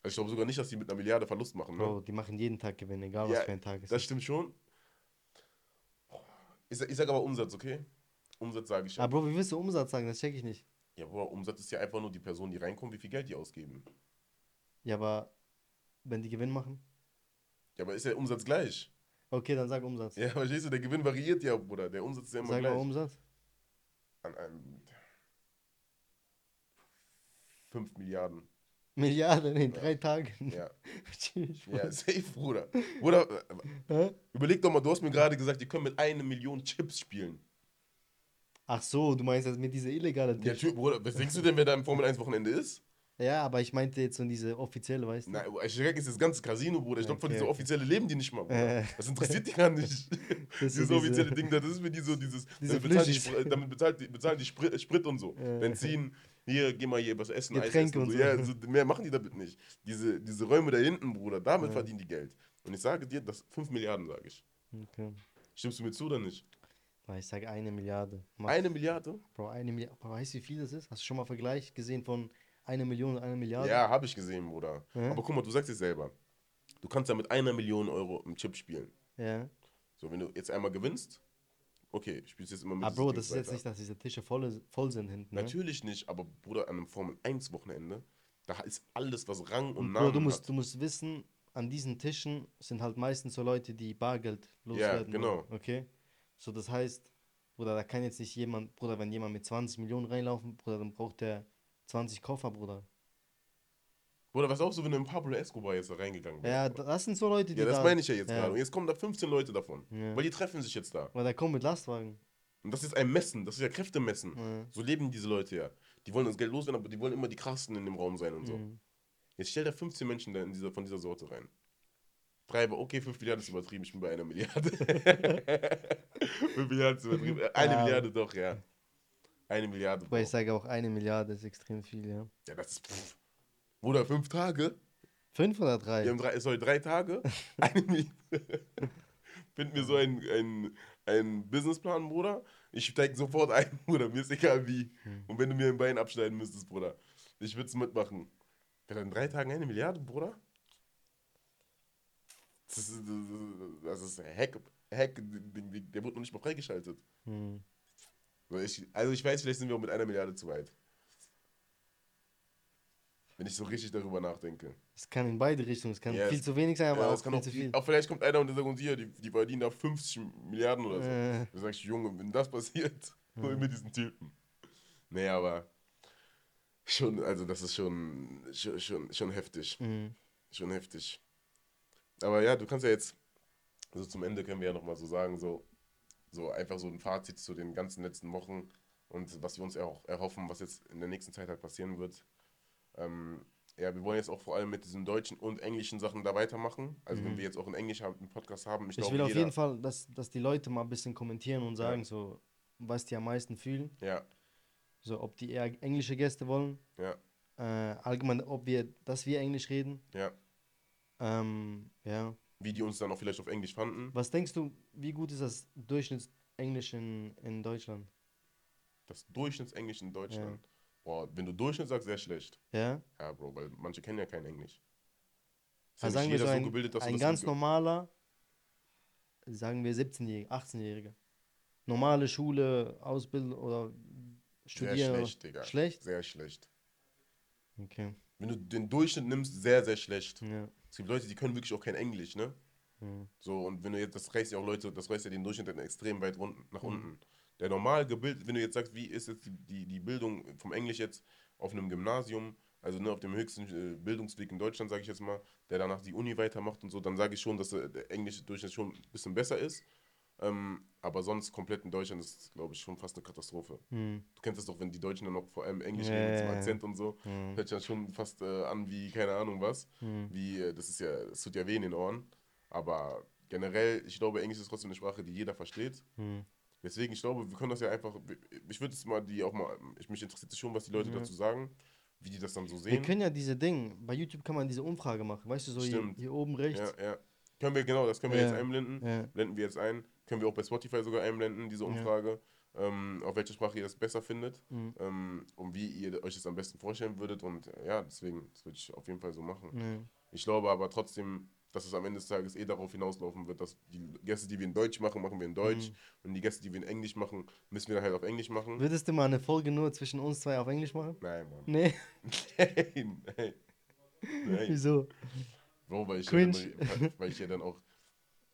Also ich glaube sogar nicht, dass die mit einer Milliarde Verlust machen. Ne? Bro, die machen jeden Tag Gewinn, egal Ja, was für ein Tag ist. Das stimmt schon. Ich, sag- ich sage aber Umsatz, okay? Umsatz sage ich ja. Aber Bro, wie willst du Umsatz sagen? Das check ich nicht. Ja, Bruder, Umsatz ist ja einfach nur die Person, die reinkommt, wie viel Geld die ausgeben. Ja, aber wenn die Gewinn machen? Ja, aber ist der Umsatz gleich? Okay, dann sag Umsatz. Ja, verstehst du, der Gewinn variiert ja, Bruder. Der Umsatz ist ja immer sag mal gleich. Umsatz. An einem 5 Milliarden. Milliarden in drei Tagen. Ja. Ja, safe, Bruder. Bruder, äh, Hä? überleg doch mal, du hast mir gerade gesagt, die können mit einer Million Chips spielen. Ach so, du meinst jetzt mit dieser illegalen Ja, Tisch. tschü- Bruder, was denkst du denn, wer da im Formel 1 Wochenende ist? Ja, aber ich meinte jetzt so diese offizielle, weißt du? Nein, ich denke, ist das ganze Casino, Bruder. Ich glaube, von Okay, dieser okay. offizielle leben die nicht mal, Bruder. Äh. Das interessiert die gar nicht. Das dieses diese- offizielle Ding da, das ist für die so dieses. Diese damit bezahlen die, Flüschis. Spr- damit bezahlt die, bezahlen die Sprit, Sprit und so. Äh. Benzin, hier, geh mal hier was essen, Eis Getränke essen und so. und Ja, so. so, mehr machen die damit nicht. Diese, diese Räume da hinten, Bruder, damit Ja. verdienen die Geld. Und ich sage dir, das 5 Milliarden, sage ich. Okay. Stimmst du mir zu oder nicht? Boah, Ich sage eine Milliarde. Mach- Eine Milliarde? Bro, eine Milliarde. Bro, weißt du, wie viel das ist? Hast du schon mal Vergleich gesehen von einer Million und einer Milliarde? Ja, habe ich gesehen, Bruder. Ja. Aber guck mal, du sagst es selber. Du kannst ja mit einer Million Euro im Chip spielen. Ja. So, wenn du jetzt einmal gewinnst, okay, spielst jetzt immer mit Aber diesem Bro, das ist jetzt nicht, dass diese Tische voll, voll sind hinten. Ne? Natürlich nicht, aber Bruder, an einem Formel 1 Wochenende, da ist alles, was Rang und, Und Namen Bro, du musst, hat. du musst wissen, an diesen Tischen sind halt meistens so Leute, die Bargeld loswerden. genau. wollen, Okay? So, das heißt, Bruder, da kann jetzt nicht jemand, Bruder, wenn jemand mit 20 Millionen reinlaufen, Bruder, dann braucht der 20 Koffer, Bruder. Bruder, was auch so, wenn du in Pablo Escobar jetzt da reingegangen bist? Ja, das sind so Leute, die ja, das da, meine ich ja jetzt Ja. gerade. Und jetzt kommen da 15 Leute davon. Ja. Weil die treffen sich jetzt da. Weil der kommt mit Lastwagen. Und das ist ein Messen, das ist ja Kräftemessen. Ja. So leben diese Leute ja. Die wollen das Geld loswerden, aber die wollen immer die krassen in dem Raum sein und so. Mhm. Jetzt stell da 15 Menschen da in dieser, von dieser Sorte rein. Drei, aber okay, 5 Milliarden ist übertrieben, ich bin bei einer Milliarde. 5 Milliarden ist übertrieben. Eine Ja. Milliarde doch, ja. Eine Milliarde. Wobei ich sage auch eine Milliarde ist extrem viel, ja. Ja, das ist. Pff. Bruder, fünf Tage? 503. Wir haben drei, sorry, drei Tage? Find mir so einen ein, ein Businessplan, Bruder. Ich steig sofort ein, Bruder. Mir ist egal wie. Und wenn du mir ein Bein abschneiden müsstest, Bruder, ich würde es mitmachen. Wäre in drei Tagen eine Milliarde, Bruder? Das ist, das ist Hack, Hack, der wird noch nicht mal freigeschaltet. Hm. Ich, also ich weiß, vielleicht sind wir auch mit einer Milliarde zu weit. Wenn ich so richtig darüber nachdenke. Es kann in beide Richtungen. Es kann Ja, viel zu wenig sein, aber Ja, auch viel auch, zu viel. auch vielleicht kommt einer und der sagt uns hier, die, die verdienen da 50 Milliarden oder so. Äh. Da sag ich, Junge, wenn das passiert, hol mir diesen Typen. Nee, aber schon, also das ist schon, schon, schon, schon heftig. Mhm. Schon heftig. Aber ja, du kannst ja jetzt, also zum Ende können wir ja nochmal so sagen, so, so einfach so ein Fazit zu den ganzen letzten Wochen und was wir uns auch erhoffen, was jetzt in der nächsten Zeit halt passieren wird. Ähm, ja, wir wollen jetzt auch vor allem mit diesen deutschen und englischen Sachen da weitermachen. Also wenn wir jetzt auch in Englisch einen Podcast haben, ich, Mhm. Ich glaube, will auf jeden Fall, dass, dass die Leute mal ein bisschen kommentieren und sagen, so, was die am meisten fühlen. Ja, So, ob die eher englische Gäste wollen. ja, Äh, allgemein, ob wir, dass wir Englisch reden. ja. Ähm, ja. Wie die uns dann auch vielleicht auf Englisch fanden. Was denkst du, wie gut ist das Durchschnittsenglisch in, in Deutschland? Das Durchschnittsenglisch in Deutschland. Boah, wenn du Durchschnitt sagst, sehr schlecht. Ja? Ja, Bro, weil manche kennen ja kein Englisch. Ist ja Also nicht sagen wir so ein, gebildet, dass du ein ganz normaler, sagen wir 17-Jähriger, 18-Jähriger. Normale Schule, Ausbildung oder Sehr Studieren. schlecht, Digga. Schlecht? Sehr schlecht. Okay. Wenn du den Durchschnitt nimmst, sehr, sehr schlecht. Ja. Es gibt Leute, die können wirklich auch kein Englisch, ne? Mhm. So, und wenn du jetzt, das reißt ja auch Leute, das reißt ja den Durchschnitt dann extrem weit Mhm. nach unten. Der normal gebildet, wenn du jetzt sagst, wie ist jetzt die, die, Bildung vom Englisch jetzt auf einem Gymnasium, also ne, auf dem höchsten äh, Bildungsweg in Deutschland, sage ich jetzt mal, der danach die Uni weitermacht und so, dann sage ich schon, dass äh, der englische Durchschnitt schon ein bisschen besser ist. Ähm, aber sonst komplett in Deutschland ist, glaube ich, schon fast eine Katastrophe. Mhm. Du kennst das doch, wenn die Deutschen dann noch vor allem Englisch Ja, reden mit ja, dem ja. Akzent und so. Mhm. Hört sich dann schon fast äh, an wie keine Ahnung was. Mhm. Wie, äh, das ist ja, das tut ja weh in den Ohren. Aber generell, ich glaube, Englisch ist trotzdem eine Sprache, die jeder versteht. Mhm. Deswegen, ich glaube, wir können das ja einfach, ich würde es mal die auch mal, ich mich interessiert es schon, was die Leute Ja. dazu sagen, wie die das dann so Wir sehen. können ja diese Dinge, bei YouTube kann man diese Umfrage machen, weißt du, so hier, hier oben rechts. Ja, ja. Können wir, genau, das können wir Ja. jetzt einblenden. Ja. Blenden wir jetzt ein. Können wir auch bei Spotify sogar einblenden, diese Umfrage. Ähm, auf welche Sprache ihr das besser findet. Mhm. Ähm, und wie ihr euch das am besten vorstellen würdet. Und äh, ja, deswegen, das würde ich auf jeden Fall so machen. Ja. Ich glaube aber trotzdem, dass es am Ende des Tages eh darauf hinauslaufen wird, dass die Gäste, die wir in Deutsch machen, machen wir in Deutsch. Mhm. Und die Gäste, die wir in Englisch machen, müssen wir dann halt auf Englisch machen. Würdest du mal eine Folge nur zwischen uns zwei auf Englisch machen? Nein, Mann. Nee, Nein, nein. Nein. wieso? Bro, weil ich, ja dann, weil ich ja dann auch.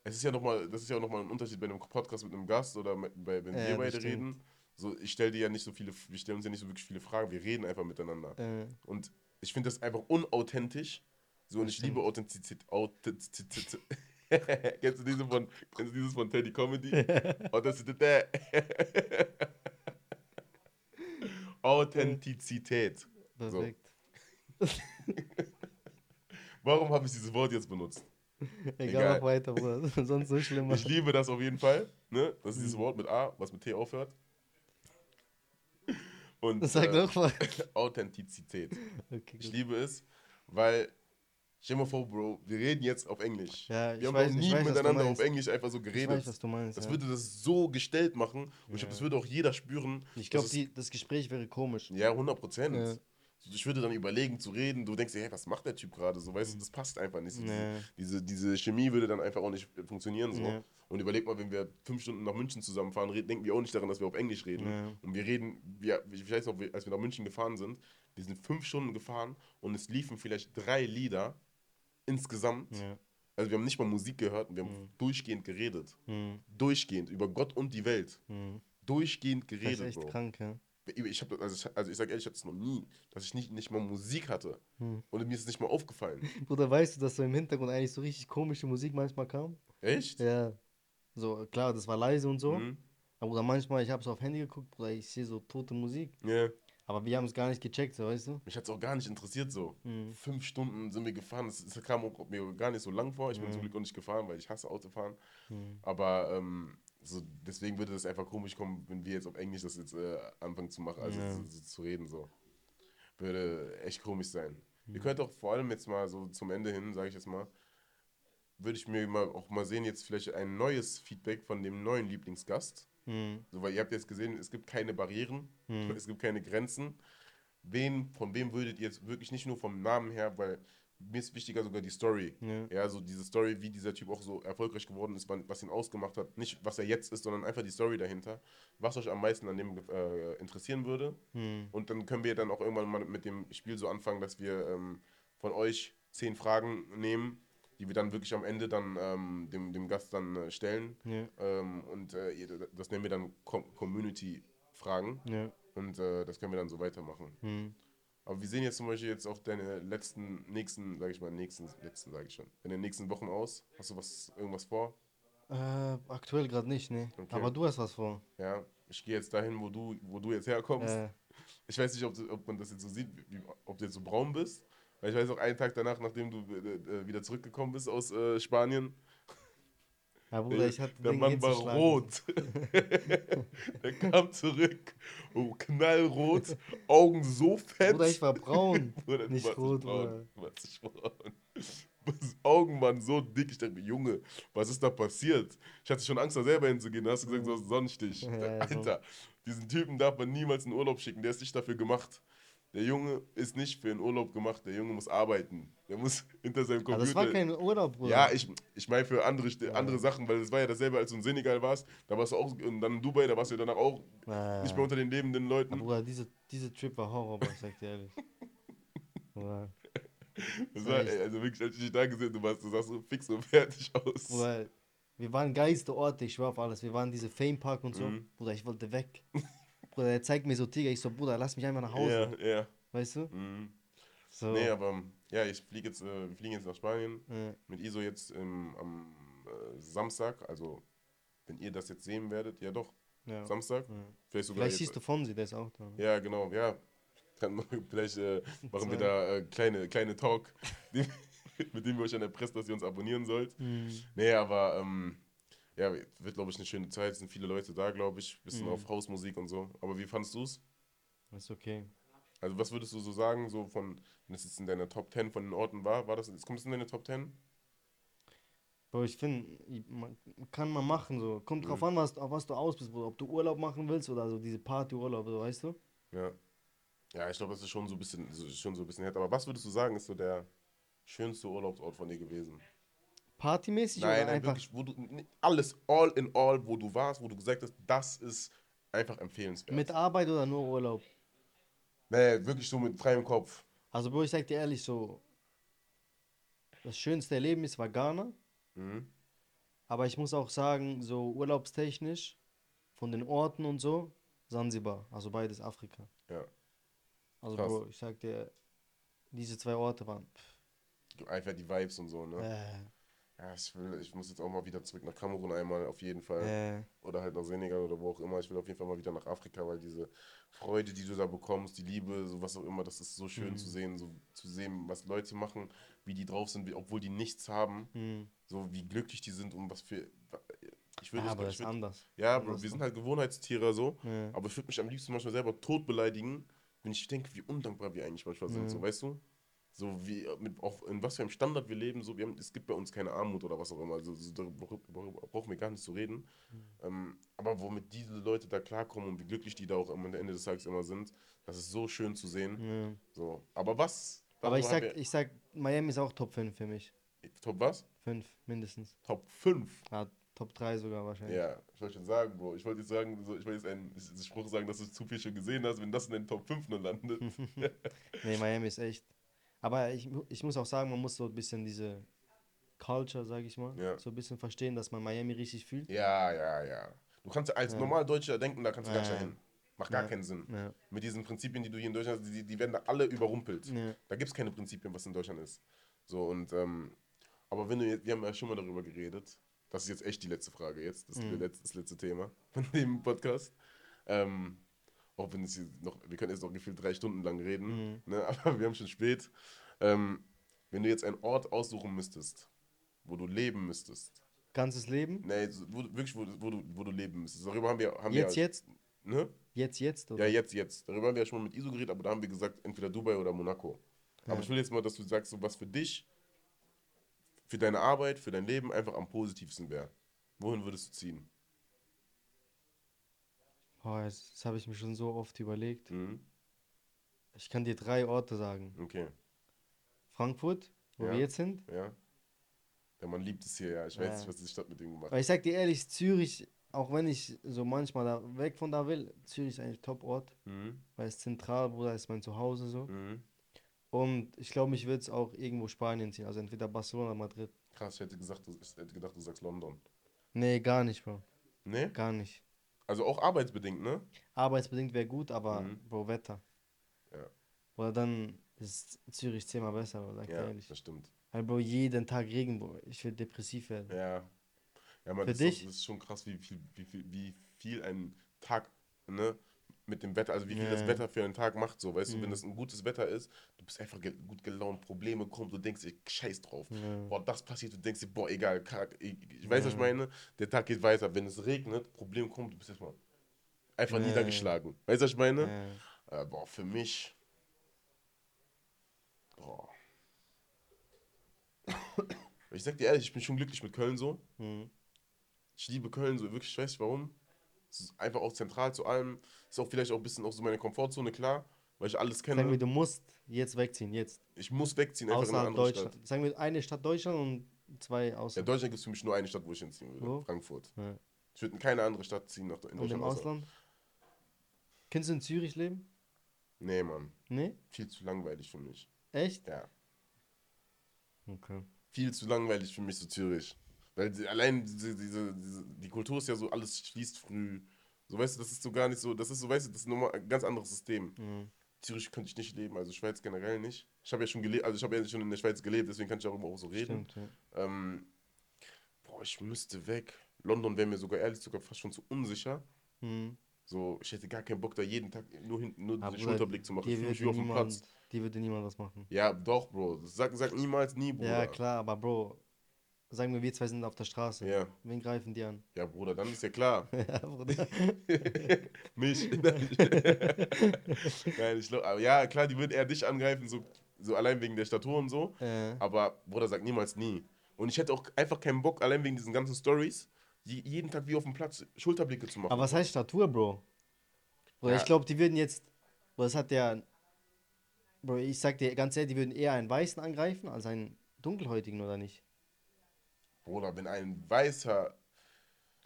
Es ist ja nochmal, das ist ja auch nochmal ein Unterschied bei einem Podcast mit einem Gast oder bei, wenn Ja, wir beide stimmt. reden. So, ich stelle dir ja nicht so viele, wir stellen uns ja nicht so wirklich viele Fragen, wir reden einfach miteinander. Äh, Und ich finde das einfach unauthentisch. So, und ich liebe Authentizität. Authentizität. kennst du diese von, kennst du dieses von Teddy Comedy? Authentizität. Authentizität. perfekt. Warum habe ich dieses Wort jetzt benutzt? Egal, Egal. mach weiter, Bruder. Sonst so schlimm. Ich liebe das auf jeden Fall. Ne? Das ist dieses Mhm. Wort mit A, was mit T aufhört. Und Sag äh, doch mal. Authentizität. Okay, Ich liebe es, weil, stell dir mal vor, Bro, wir reden jetzt auf Englisch. Ja, ich wir haben weiß- noch ich nie weiß, miteinander auf Englisch einfach so Ich geredet. weiß, was du meinst. das ja. würde das so gestellt machen. Und ich glaube, das würde auch jeder spüren. Ich glaube, das Gespräch wäre komisch. Ja, 100 Prozent. Ja. Ich würde dann überlegen zu reden. Du denkst dir, hey, was macht der Typ gerade? So, weißt du, das passt einfach nicht. Ja. diese, diese, Chemie würde dann einfach auch nicht funktionieren. So. Ja. Und überleg mal, wenn wir fünf Stunden nach München zusammenfahren, denken wir auch nicht daran, dass wir auf Englisch reden. Ja. Und wir reden, wir, ich weiß noch, als wir nach München gefahren sind, wir sind fünf Stunden gefahren und es liefen vielleicht drei Lieder insgesamt. Ja. Also wir haben nicht mal Musik gehört und wir haben Mhm. durchgehend geredet. Hm, Durchgehend, über Gott und die Welt. hm. Durchgehend Das ist geredet, echt Bro. krank, ja. Ich hab, also, ich, also ich sag ehrlich, ich hatte es noch nie, dass ich nicht, nicht mal Musik hatte. Hm. Und mir ist es nicht mal aufgefallen. Bruder, weißt du, dass so im Hintergrund eigentlich so richtig komische Musik manchmal kam? Echt? Ja. So, klar, das war leise und so. Mhm. Aber manchmal, ich habe so auf Handy geguckt, Bruder, ich sehe so tote Musik. Ja. Aber wir haben es gar nicht gecheckt, so, weißt du? Mich hat es auch gar nicht interessiert so. Mhm. Fünf Stunden sind wir gefahren. Das, das kam auch mir gar nicht so lang vor. Ich bin Mhm. zum Glück auch nicht gefahren, weil ich hasse Autofahren. Mhm. Aber ähm, so, deswegen würde das einfach komisch kommen, wenn wir jetzt auf Englisch das jetzt äh, anfangen zu machen, also Ja. so zu reden so. Würde echt komisch sein. Ihr könnt auch vor allem jetzt mal so zum Ende hin, sage ich jetzt mal, würde ich mir mal auch mal sehen, jetzt vielleicht ein neues Feedback von dem neuen Lieblingsgast. Mhm. So, weil ihr habt jetzt gesehen, es gibt keine Barrieren, mhm. es gibt keine Grenzen. Wen, von wem würdet ihr jetzt wirklich nicht nur vom Namen her, weil mir ist wichtiger sogar die Story. Ja. ja, so diese Story, wie dieser Typ auch so erfolgreich geworden ist, was ihn ausgemacht hat. Nicht, was er jetzt ist, sondern einfach die Story dahinter. Was euch am meisten an dem äh, interessieren würde. Hm. Und dann können wir dann auch irgendwann mal mit dem Spiel so anfangen, dass wir ähm, von euch zehn Fragen nehmen, die wir dann wirklich am Ende dann ähm, dem, dem Gast dann äh, stellen. Ja. Ähm, und äh, das nennen wir dann Com Community-Fragen. Ja. Und äh, das können wir dann so weitermachen. Hm. Aber wir sehen jetzt zum Beispiel jetzt auch deine letzten, nächsten, sage ich mal, nächsten, letzten sage ich schon, in den nächsten Wochen aus. Hast du was, irgendwas vor? Äh, aktuell gerade nicht, ne. Okay. Aber du hast was vor. Ja, ich gehe jetzt dahin, wo du, wo du jetzt herkommst. Äh. Ich weiß nicht, ob, ob man das jetzt so sieht, wie, ob du jetzt so braun bist. Weil ich weiß auch, einen Tag danach, nachdem du äh, äh wieder zurückgekommen bist aus äh, Spanien, ja, Bruder, ich hatte Der Mann war rot. der kam zurück, oh, knallrot, Augen so fett. Bruder, ich war braun. Bruder, nicht rot, braun. Bruder. braun. Augen waren so dick. Ich dachte mir, Junge, was ist da passiert? Ich hatte schon Angst, da selber hinzugehen. Da hast du gesagt, so Sonnenstich. Ja, Alter, diesen Typen darf man niemals in Urlaub schicken. Der ist nicht dafür gemacht. Der Junge ist nicht für den Urlaub gemacht, der Junge muss arbeiten. Der muss hinter seinem Computer. Aber das war kein Urlaub, Bruder. Ja, ich, ich meine für andere, ja. andere Sachen, weil es war ja dasselbe, als du in Senegal warst. Da warst du auch, und dann in Dubai, da warst du danach auch ja. nicht mehr unter den lebenden Leuten. Aber Bruder, diese, diese Trip war Horror, ich sag dir ehrlich. Das war, ey, also wirklich, als ich dich da gesehen du warst, du sahst so fix und fertig aus. Bruder, wir waren geilste Orte, ich schwör auf alles. Wir waren diese Fame Park und so. Mhm. Bruder, ich wollte weg. Bruder, der zeigt mir so Tiger. Ich so, Bruder, lass mich einfach nach Hause. Ja, ja. Weißt du? Mhm. So. Nee, aber ja, ich fliege jetzt, äh, wir fliegen jetzt nach Spanien. Ja. Mit ISO jetzt im, am äh, Samstag. Also, wenn ihr das jetzt sehen werdet, ja doch. Ja. Samstag. Ja. Vielleicht, sogar vielleicht siehst du von sie, der ist auch da. Ja, genau, ja. Dann, vielleicht äh, machen wir da äh, kleine, kleine Talk, die, mit dem wir euch an der Presse, dass ihr uns abonnieren sollt. Mhm. Nee, aber ähm, ja, wird, glaube ich, eine schöne Zeit. Es sind viele Leute da, glaube ich. Bisschen mhm. auf Hausmusik und so. Aber wie fandest du es? Ist okay. Also, was würdest du so sagen, so von, wenn es jetzt in deiner Top 10 von den Orten war, war das, kommt es in deine Top 10? Bro, ich finde, kann man machen, so. Kommt drauf mhm. an, was, auf was du aus bist, ob du Urlaub machen willst oder so diese Partyurlaub, so, weißt du? Ja. Ja, ich glaube, das ist schon so ein bisschen, schon so ein bisschen Aber was würdest du sagen, ist so der schönste Urlaubsort von dir gewesen? Partymäßig nein, oder nein, einfach? Wirklich, wo du, alles, all in all, wo du warst, wo du gesagt hast, das ist einfach empfehlenswert. Mit Arbeit oder nur Urlaub? Nee, wirklich so mit freiem Kopf. Also, Bro, ich sag dir ehrlich, so, das schönste Erlebnis war Ghana. Mhm. Aber ich muss auch sagen, so urlaubstechnisch, von den Orten und so, Sansibar, also beides Afrika. Ja. Also, Krass. Bro, ich sag dir, diese zwei Orte waren. Pff. Einfach die Vibes und so, ne? Äh. Ja, ich will, ich muss jetzt auch mal wieder zurück nach Kamerun einmal auf jeden Fall. Äh. Oder halt nach Senegal oder wo auch immer. Ich will auf jeden Fall mal wieder nach Afrika, weil diese Freude, die du da bekommst, die Liebe, so was auch immer, das ist so schön mhm. zu sehen, so zu sehen, was Leute machen, wie die drauf sind, obwohl die nichts haben, mhm. so wie glücklich die sind und was für. Ich würde ja, aber das ist anders. Ja, Bro, wir sind halt Gewohnheitstiere so, ja. aber ich würde mich am liebsten manchmal selber tot beleidigen, wenn ich denke, wie undankbar wir eigentlich manchmal sind, so, weißt du? So wie mit, auch in was für einem Standard wir leben, so wir haben, es gibt bei uns keine Armut oder was auch immer, also so, darüber brauchen wir gar nicht zu reden. Mhm. Ähm, aber womit diese Leute da klarkommen und wie glücklich die da auch am Ende des Tages immer sind, das ist so schön zu sehen. Ja. So. Aber was? Aber ich sag, ich sag, Miami ist auch Top 5 für mich. Top was? 5, mindestens. Top 5? Ja, Top 3 sogar wahrscheinlich. Ja, ich wollte schon sagen, Bro. Ich wollte jetzt sagen, so, ich wollte jetzt einen Spruch sagen, dass du zu viel schon gesehen hast, wenn das in den Top 5 nur landet. nee, Miami ist echt aber ich, ich muss auch sagen, man muss so ein bisschen diese Culture, sage ich mal, ja. so ein bisschen verstehen, dass man Miami richtig fühlt. Ja, ja, ja. Du kannst als ja. normal Deutscher denken, da kannst du ja. gar nicht hin. Macht gar keinen Sinn. Mit diesen Prinzipien, die du hier in Deutschland hast, die, die werden da alle überrumpelt. Da gibt es keine Prinzipien, was in Deutschland ist. So und, ähm, aber wenn du jetzt, wir haben ja schon mal darüber geredet, das ist jetzt echt die letzte Frage jetzt, das mhm. letzte, das letzte Thema von dem Podcast. Ähm, auch wenn es noch, wir können jetzt noch gefühlt drei Stunden lang reden, mhm. ne, aber wir haben schon spät. Ähm, wenn du jetzt einen Ort aussuchen müsstest, wo du leben müsstest. Ganzes Leben? Nee, wo, wirklich, wo, wo, du, wo du leben müsstest. Darüber haben wir. Haben jetzt, wir, jetzt? Ne? Jetzt, jetzt? Oder? Ja, jetzt, jetzt. Darüber haben wir ja schon mal mit ISO geredet, aber da haben wir gesagt, entweder Dubai oder Monaco. Aber Ja. ich will jetzt mal, dass du sagst, so was für dich, für deine Arbeit, für dein Leben einfach am positivsten wäre. Wohin würdest du ziehen? Boah, das, das habe ich mir schon so oft überlegt. Mhm. Ich kann dir drei Orte sagen. Okay, Frankfurt, wo Ja. wir jetzt sind. ja. Der Mann liebt es hier, ja. Ich weiß Ja. nicht, was die Stadt mit ihm gemacht Weil hat. ich sag dir ehrlich, Zürich, auch wenn ich so manchmal da weg von da will, Zürich ist eigentlich Top-Ort, Mhm. weil es zentral, Bruder, ist mein Zuhause so. Mhm. Und ich glaube, mich würde es auch irgendwo Spanien ziehen, also entweder Barcelona oder Madrid. Krass, ich hätte, gesagt, ich hätte gedacht, du sagst London. Nee, gar nicht, Bro. Ne? Gar nicht. Also auch arbeitsbedingt, ne? Arbeitsbedingt wäre gut, aber Mhm. Bro, Wetter. Ja. Oder dann ist Zürich zehnmal besser, Bro, sag Ja, ehrlich. das stimmt. Weil, Bro, jeden Tag Regen, Bro. Ich will depressiv werden. Ja. Ja, man, Für das, ist dich? Doch, das ist schon krass, wie viel, wie viel, wie viel ein Tag, ne, mit dem Wetter, also wie viel Ja, das. Wetter für einen Tag macht, so, weißt du, wenn Mhm. das ein gutes Wetter ist, du bist einfach ge gut gelaunt, Probleme kommen, du denkst dir, scheiß drauf. Ja. Boah, das passiert, du denkst dir, boah, egal, kack, ich, ich weiß, was ich meine, der Tag geht weiter, wenn es regnet, Problem kommt, du bist erstmal einfach niedergeschlagen. Weißt du, was ich meine? Äh, boah, für mich. Boah. Ich sag dir ehrlich, ich bin schon glücklich mit Köln so. Mhm. Ich liebe Köln so, wirklich, ich weiß nicht warum. Ist einfach auch zentral zu allem. Ist auch vielleicht auch ein bisschen auch so meine Komfortzone, klar, weil ich alles Sagen wir, kenne. du musst jetzt wegziehen, jetzt. Ich muss wegziehen, einfach in eine Außerhalb andere Deutschland. Stadt. Sagen wir eine Stadt Deutschland und zwei Ja, außerhalb. Deutschland gibt es für mich nur eine Stadt, wo ich hinziehen würde. Wo? Frankfurt. Ja. Ich würde in keine andere Stadt ziehen nach, in Und Deutschland. im außer- Ausland? Kennst du in Zürich leben? Nee, Mann. Nee? Viel zu langweilig für mich. Echt? Ja. Okay. viel zu langweilig für mich, so Zürich. Weil die, allein diese, diese, diese, die Kultur ist ja so, alles schließt früh. So, weißt du, das ist so gar nicht so, das ist so, weißt du, das ist nochmal ein ganz anderes System. Mhm. Zürich könnte ich nicht leben, also Schweiz generell nicht. Ich habe ja schon gelebt, also ich habe ja schon in der Schweiz gelebt, deswegen kann ich darüber auch so reden. Stimmt, ja. Ähm, boah, ich müsste weg. London wäre mir sogar ehrlich sogar fast schon zu unsicher. Mhm. So, ich hätte gar keinen Bock, da jeden Tag nur hinten nur den Schulterblick zu machen. wie würde auf dem niemand, Platz. dir würde niemand was machen. Ja, doch, Bro. Sag, sag niemals nie, Bruder. Ja, klar, aber Bro, sagen wir, wir zwei sind auf der Straße. Ja, Wen greifen die an? ja, Bruder, dann ist ja klar. ja, Bruder. Mich. Nein, ich glaube, aber ja, klar, die würden eher dich angreifen, so, so allein wegen der Statur und so. äh, Aber Bruder sagt niemals nie. Und ich hätte auch einfach keinen Bock, allein wegen diesen ganzen Stories, jeden Tag wie auf dem Platz Schulterblicke zu machen. aber was heißt Statur, Bro? Bro, Ja. ich glaube, die würden jetzt. Bro, das hat der. Bro, ich sag dir ganz ehrlich, die würden eher einen Weißen angreifen als einen Dunkelhäutigen, oder nicht? Bruder, wenn ein Weißer.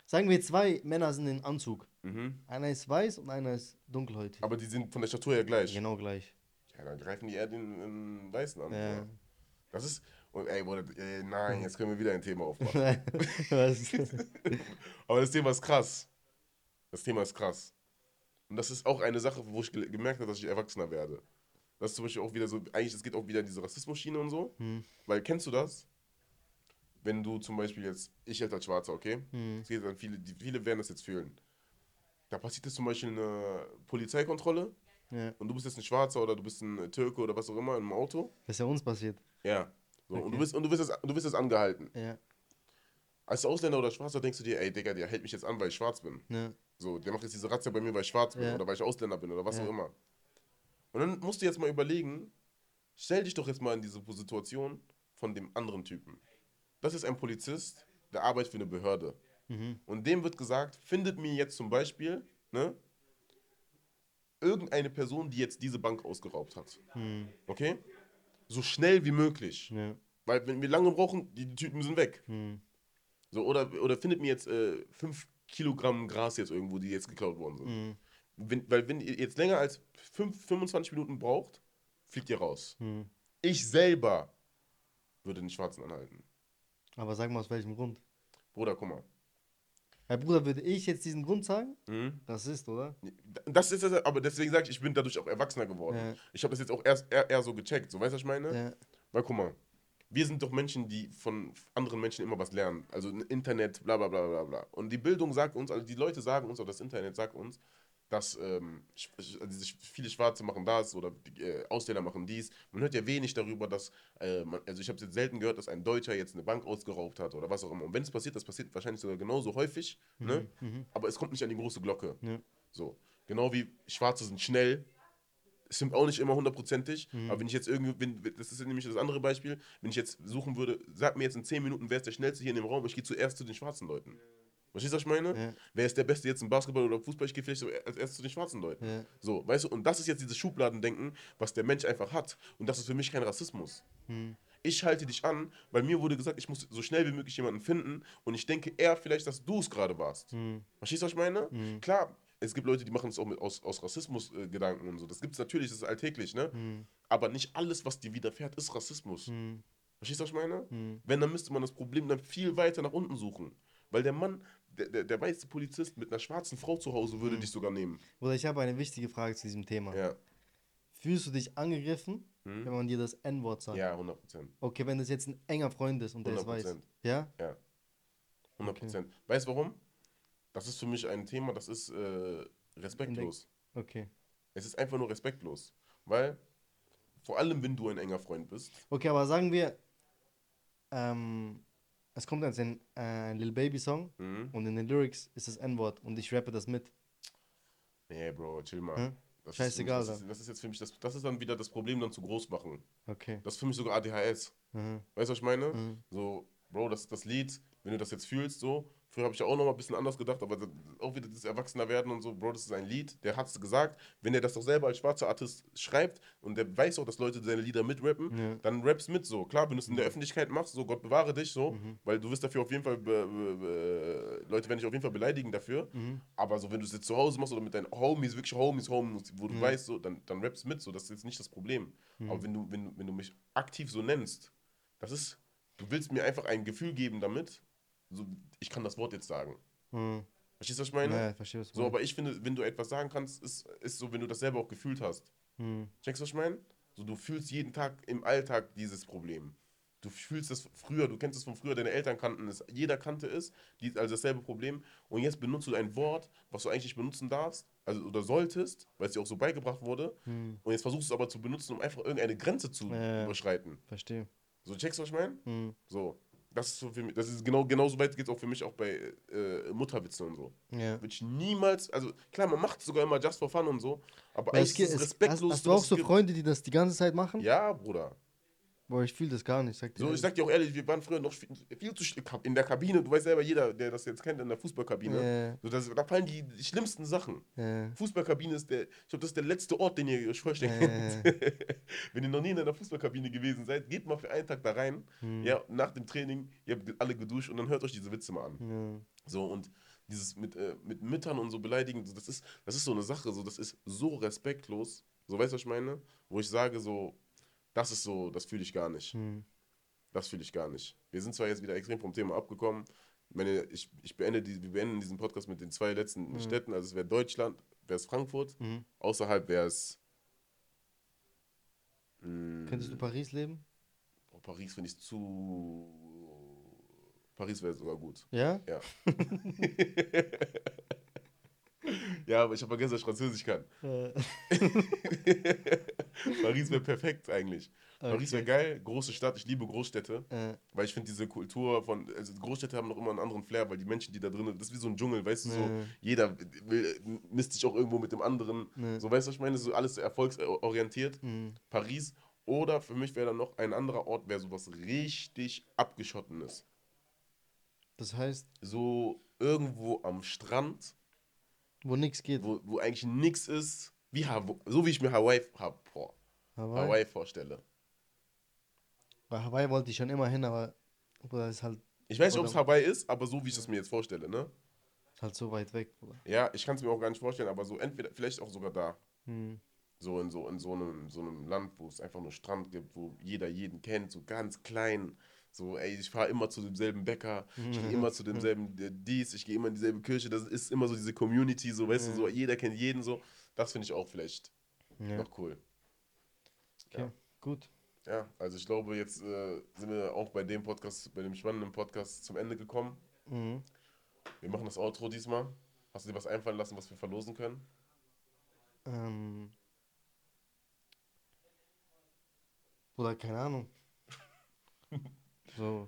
Sagen wir, zwei Männer sind in Anzug. Mhm. Einer ist weiß und einer ist dunkelhäutig. Aber die sind von der Statur her gleich. Genau gleich. Ja, dann greifen die eher den, den Weißen an. Ja. Das ist. Und ey, Bruder, ey, nein, jetzt können wir wieder ein Thema aufmachen. Aber das Thema ist krass. Das Thema ist krass. Und das ist auch eine Sache, wo ich ge gemerkt habe, dass ich erwachsener werde. Das ist zum Beispiel auch wieder so, eigentlich, es geht auch wieder in diese Rassismus-Schiene und so. Hm. Weil, kennst du das? Wenn du zum Beispiel jetzt, ich jetzt als Schwarzer, okay? Hm. Es geht dann viele, die, viele werden das jetzt fühlen. Da passiert jetzt zum Beispiel eine Polizeikontrolle Ja. und du bist jetzt ein Schwarzer oder du bist ein Türke oder was auch immer im Auto. Das ist ja uns passiert. Ja. So, und, Okay. du bist, und du wirst jetzt, du wirst jetzt angehalten. Ja. Als Ausländer oder Schwarzer denkst du dir, ey Digga, der hält mich jetzt an, weil ich schwarz bin. Ja. So, der macht jetzt diese Razzia bei mir, weil ich schwarz bin oder weil ich Ausländer bin oder was auch immer. Und dann musst du jetzt mal überlegen, stell dich doch jetzt mal in diese Situation von dem anderen Typen. Das ist ein Polizist, der arbeitet für eine Behörde. Mhm. Und dem wird gesagt, findet mir jetzt zum Beispiel, ne, irgendeine Person, die jetzt diese Bank ausgeraubt hat. Hm. Okay? So schnell wie möglich. Ja. Weil wenn wir lange brauchen, die, Typen sind weg. Hm. So, oder, oder findet mir jetzt äh, 5 Kilogramm Gras jetzt irgendwo, die jetzt geklaut worden sind. Hm. Wenn, weil wenn ihr jetzt länger als 5, 25 Minuten braucht, fliegt ihr raus. Hm. Ich selber würde den Schwarzen anhalten. Aber sag mal aus welchem Grund. Bruder, guck mal. Herr Bruder, würde ich jetzt diesen Grund sagen? Mhm. Rassist, oder? Das ist es, aber deswegen sage ich, ich bin dadurch auch erwachsener geworden. Ja. Ich habe das jetzt auch erst eher, eher so gecheckt. So, weißt du, was ich meine? Ja. Weil guck mal, wir sind doch Menschen, die von anderen Menschen immer was lernen. Also Internet, bla bla bla bla bla. Und die Bildung sagt uns, also die Leute sagen uns, oder das Internet sagt uns, dass ähm, also viele Schwarze machen das oder äh, Ausländer machen dies. Man hört ja wenig darüber, dass, äh, man, also ich habe jetzt selten gehört, dass ein Deutscher jetzt eine Bank ausgeraubt hat oder was auch immer. Und wenn es passiert, das passiert wahrscheinlich sogar genauso häufig, ne? Mhm. aber es kommt nicht an die große Glocke. Ja. So, genau wie Schwarze sind schnell, Es stimmt auch nicht immer hundertprozentig, aber wenn ich jetzt irgendwie, wenn, das ist nämlich das andere Beispiel, wenn ich jetzt suchen würde, sag mir jetzt in 10 Minuten, wer ist der Schnellste hier in dem Raum, ich gehe zuerst zu den schwarzen Leuten. Verstehst du, was ich meine? Ja. Wer ist der Beste jetzt im Basketball oder Fußball? Ich gehe vielleicht so als erstes zu den schwarzen Leuten. Ja. So, weißt du, und das ist jetzt dieses Schubladendenken, was der Mensch einfach hat. Und das ist für mich kein Rassismus. Ich halte dich an, weil mir wurde gesagt, ich muss so schnell wie möglich jemanden finden und ich denke eher vielleicht, dass du es gerade warst. Verstehst du, was ich meine? Klar, es gibt Leute, die machen es auch mit, aus, aus Rassismus-Gedanken und so. Das gibt es natürlich, das ist alltäglich, ne? Aber nicht alles, was dir widerfährt, ist Rassismus. Verstehst du, was ich meine? Wenn, dann müsste man das Problem dann viel weiter nach unten suchen. Weil der Mann, der, der, der weiße Polizist mit einer schwarzen Frau zu Hause würde dich sogar nehmen. Oder ich habe eine wichtige Frage zu diesem Thema. Ja, Fühlst du dich angegriffen, wenn man dir das N-Wort sagt? ja, 100 Prozent. Okay, wenn das jetzt ein enger Freund ist und der es weiß. 100%. Ja? Ja. 100 Prozent. Weißt du warum? Das ist für mich ein Thema, das ist äh, respektlos. Okay. Es ist einfach nur respektlos. Weil, vor allem wenn du ein enger Freund bist, Okay, aber sagen wir, ähm, es kommt jetzt ein, äh, Lil Baby Song Mhm. und in den Lyrics ist das N-Wort und ich rappe das mit. nee, Bro, chill mal. Hä? Das Scheißegal Ist, das, ist, das ist jetzt für mich, das, das ist dann wieder das Problem, dann zu groß machen. Okay. Das ist für mich sogar ADHS. Mhm. Weißt du, was ich meine? Mhm. So, Bro, das, das Lied, wenn du das jetzt fühlst, so, früher habe ich ja auch noch mal ein bisschen anders gedacht, aber auch wieder das Erwachsener werden und so, Bro, das ist ein Lied, der hat es gesagt, wenn er das doch selber als schwarzer Artist schreibt und der weiß auch, dass Leute seine Lieder mitrappen, Ja. dann raps mit so. Klar, wenn du es in der Öffentlichkeit machst, so, Gott bewahre dich, so, Mhm. weil du wirst dafür auf jeden Fall, Leute werden dich auf jeden Fall beleidigen dafür, Mhm. aber so, wenn du es jetzt zu Hause machst oder mit deinen Homies, wirklich Homies, Homies, wo du Mhm. weißt, so, dann, dann raps mit, so, das ist jetzt nicht das Problem. Aber wenn du, wenn, wenn du mich aktiv so nennst, das ist, du willst mir einfach ein Gefühl geben damit, so, ich kann das Wort jetzt sagen. Mhm. Verstehst du, was ich meine? Ja, ich verstehe, was du So, aber ich finde, wenn du etwas sagen kannst, ist, ist so, wenn du das selber auch gefühlt hast. Mhm. Checkst du, was ich meine? So, du fühlst jeden Tag im Alltag dieses Problem. Du fühlst das früher, du kennst es von früher, deine Eltern kannten es, jeder kannte es, die, also dasselbe Problem. Und jetzt benutzt du ein Wort, was du eigentlich nicht benutzen darfst, also oder solltest, weil es dir auch so beigebracht wurde. Mhm. Und jetzt versuchst du es aber zu benutzen, um einfach irgendeine Grenze zu Ja. überschreiten. Verstehe. So, checkst du, was ich meine? Mhm. So. Das ist so für mich, das ist genau, genauso weit geht es auch für mich auch bei äh, Mutterwitzen und so. Ja. Würde ich niemals, also klar, man macht es sogar immer just for fun und so, aber Weil es, ist es es, hast, respektlos. hast du auch so. Freunde, die das die ganze Zeit machen? Ja, Bruder. Boah, ich fühle das gar nicht. Sag dir So, ich ehrlich. sag dir auch ehrlich, wir waren früher noch viel, viel zu in der Kabine, du weißt selber, jeder, der das jetzt kennt, in der Fußballkabine, Ja. so, das, da fallen die, die schlimmsten Sachen. Ja. Fußballkabine ist der, ich glaube, das ist der letzte Ort, den ihr euch vorstellen könnt. Wenn ihr noch nie in einer Fußballkabine gewesen seid, geht mal für einen Tag da rein, Hm. ja, nach dem Training, ihr habt alle geduscht und dann hört euch diese Witze mal an. Ja. So, und dieses mit, äh, mit Müttern und so beleidigen, das ist, das ist so eine Sache, so, das ist so respektlos. So, weißt du, was ich meine? Wo ich sage, so, das ist so, das fühle ich gar nicht. Hm. Das fühle ich gar nicht. Wir sind zwar jetzt wieder extrem vom Thema abgekommen. Ich Meine, ich, ich beende die, wir beenden diesen Podcast mit den zwei letzten Städten. Also es wäre Deutschland, wäre es Frankfurt. Mhm. Außerhalb wäre es. mh, Könntest du Paris leben? oh, Paris finde ich zu. Paris wäre sogar gut. Ja? Ja. ja, aber ich habe vergessen, dass ich Französisch kann. Äh, Paris wäre perfekt eigentlich. Paris wäre geil, große Stadt. Ich liebe Großstädte. äh, Weil ich finde diese Kultur von, also Großstädte haben noch immer einen anderen Flair, weil die Menschen, die da drin das ist wie so ein Dschungel, weißt du, so, Nee. jeder will, misst sich auch irgendwo mit dem anderen. So, weißt du, was ich meine, so alles so erfolgsorientiert. Mhm. Paris. Oder für mich wäre dann noch ein anderer Ort, wäre sowas richtig abgeschottenes. das heißt, So irgendwo am Strand, wo nichts geht. wo, wo eigentlich nichts ist, wie Hawaii, so wie ich mir Hawaii, ha, boah, Hawaii. Hawaii vorstelle. Bei Hawaii wollte ich schon immer hin, aber Bruder, ist halt, Ich weiß nicht, ob es Hawaii ist, aber so wie ich es mir jetzt vorstelle, ne? ist halt so weit weg, Bruder. Ja, ich kann es mir auch gar nicht vorstellen, aber so entweder, vielleicht auch sogar da. Hm. So in so, in so einem, so einem Land, wo es einfach nur Strand gibt, wo jeder jeden kennt, so ganz klein. So, ey, ich fahre immer zu demselben Bäcker, ich gehe immer zu demselben äh, dies, ich gehe immer in dieselbe Kirche. Das ist immer so diese Community, so, weißt du, so jeder kennt jeden so. Das finde ich auch vielleicht Ja. noch cool. Okay, Ja. gut. Ja, also ich glaube, jetzt äh, sind wir auch bei dem Podcast, bei dem spannenden Podcast zum Ende gekommen. Mhm. Wir machen das Outro diesmal. Hast du dir was einfallen lassen, was wir verlosen können? Ähm. Bruder, keine Ahnung. so.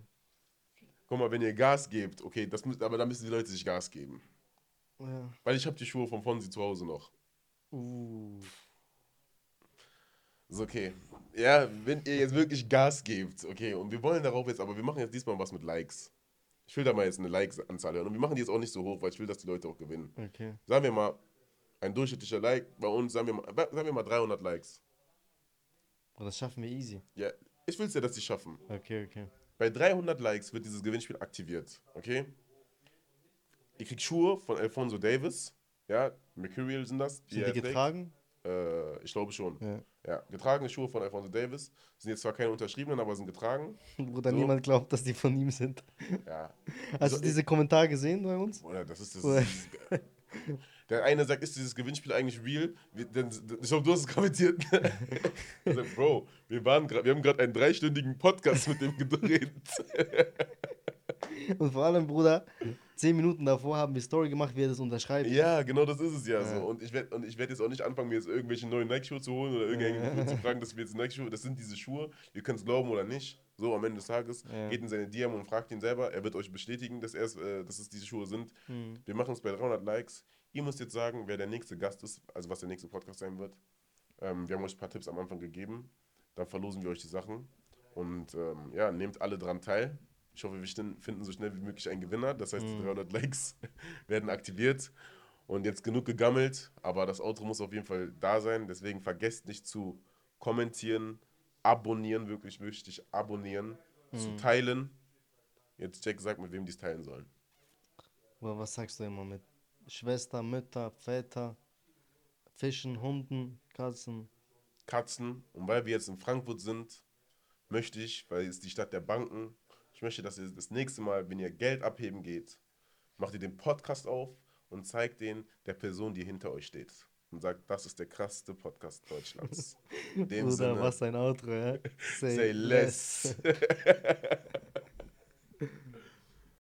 Guck mal, wenn ihr Gas gebt, okay, das müsst, aber dann müssen die Leute sich Gas geben. Ja. Weil ich habe die Schuhe von Fonsi zu Hause noch. Uh. So, okay. Ja, wenn ihr jetzt wirklich Gas gebt, okay, und wir wollen darauf jetzt, aber wir machen jetzt diesmal was mit Likes. Ich will da mal jetzt eine Likes-Anzahl hören. Und wir machen die jetzt auch nicht so hoch, weil ich will, dass die Leute auch gewinnen. Okay. Sagen wir mal, ein durchschnittlicher Like bei uns, sagen wir mal, sagen wir mal 300 Likes. Aber das schaffen wir easy. Ja, ich will es ja, dass die schaffen. Okay, okay. Bei 300 Likes wird dieses Gewinnspiel aktiviert, okay? Ihr kriegt Schuhe von Alfonso Davis, ja, Mercurial sind das. Sind er die getragen? Äh, ich glaube schon. Ja. Ja, getragene Schuhe von Alfonso Davis. Sind jetzt zwar keine unterschriebenen, aber sind getragen. Bruder, So. niemand glaubt, dass die von ihm sind. Ja. Hast So, du diese Kommentare gesehen bei uns? Oder das ist das. Ist der eine sagt, ist dieses Gewinnspiel eigentlich real? Wir, denn, ich glaube, du hast es kommentiert. also, Bro, wir, waren grad, wir haben gerade einen dreistündigen Podcast mit dem gedreht. Und vor allem, Bruder, zehn Minuten davor haben wir Story gemacht, wie er das unterschreibt. ja, genau das ist es ja, Ja. so. Und ich werde werd jetzt auch nicht anfangen, mir jetzt irgendwelche neuen Nike-Schuhe zu holen oder irgendjemanden zu fragen, dass wir jetzt Nike-Schuhe, das sind diese Schuhe, ihr könnt es glauben oder nicht. So am Ende des Tages, Ja. geht in seine DM und fragt ihn selber, er wird euch bestätigen, dass, äh, dass es diese Schuhe sind. Hm. Wir machen es bei 300 Likes. Ihr müsst jetzt sagen, wer der nächste Gast ist, also was der nächste Podcast sein wird. Ähm, wir haben euch ein paar Tipps am Anfang gegeben. Dann verlosen wir euch die Sachen. Und ähm, ja, nehmt alle dran teil. Ich hoffe, wir finden so schnell wie möglich einen Gewinner. Das heißt, die 300 Likes werden aktiviert. Und jetzt genug gegammelt, aber das Outro muss auf jeden Fall da sein. Deswegen vergesst nicht zu kommentieren, abonnieren, wirklich wichtig, abonnieren, zu teilen. Jetzt Jack sagt, mit wem die es teilen sollen. Was sagst du immer mit Schwester, Mütter, Väter, Fischen, Hunden, Katzen? Katzen. Und weil wir jetzt in Frankfurt sind, möchte ich, weil es die Stadt der Banken, ich möchte, dass ihr das nächste Mal, wenn ihr Geld abheben geht, macht ihr den Podcast auf und zeigt den der Person, die hinter euch steht. Und sagt, das ist der krasseste Podcast Deutschlands. In dem Bruder, Sinne, was ein Outro, ja? say less.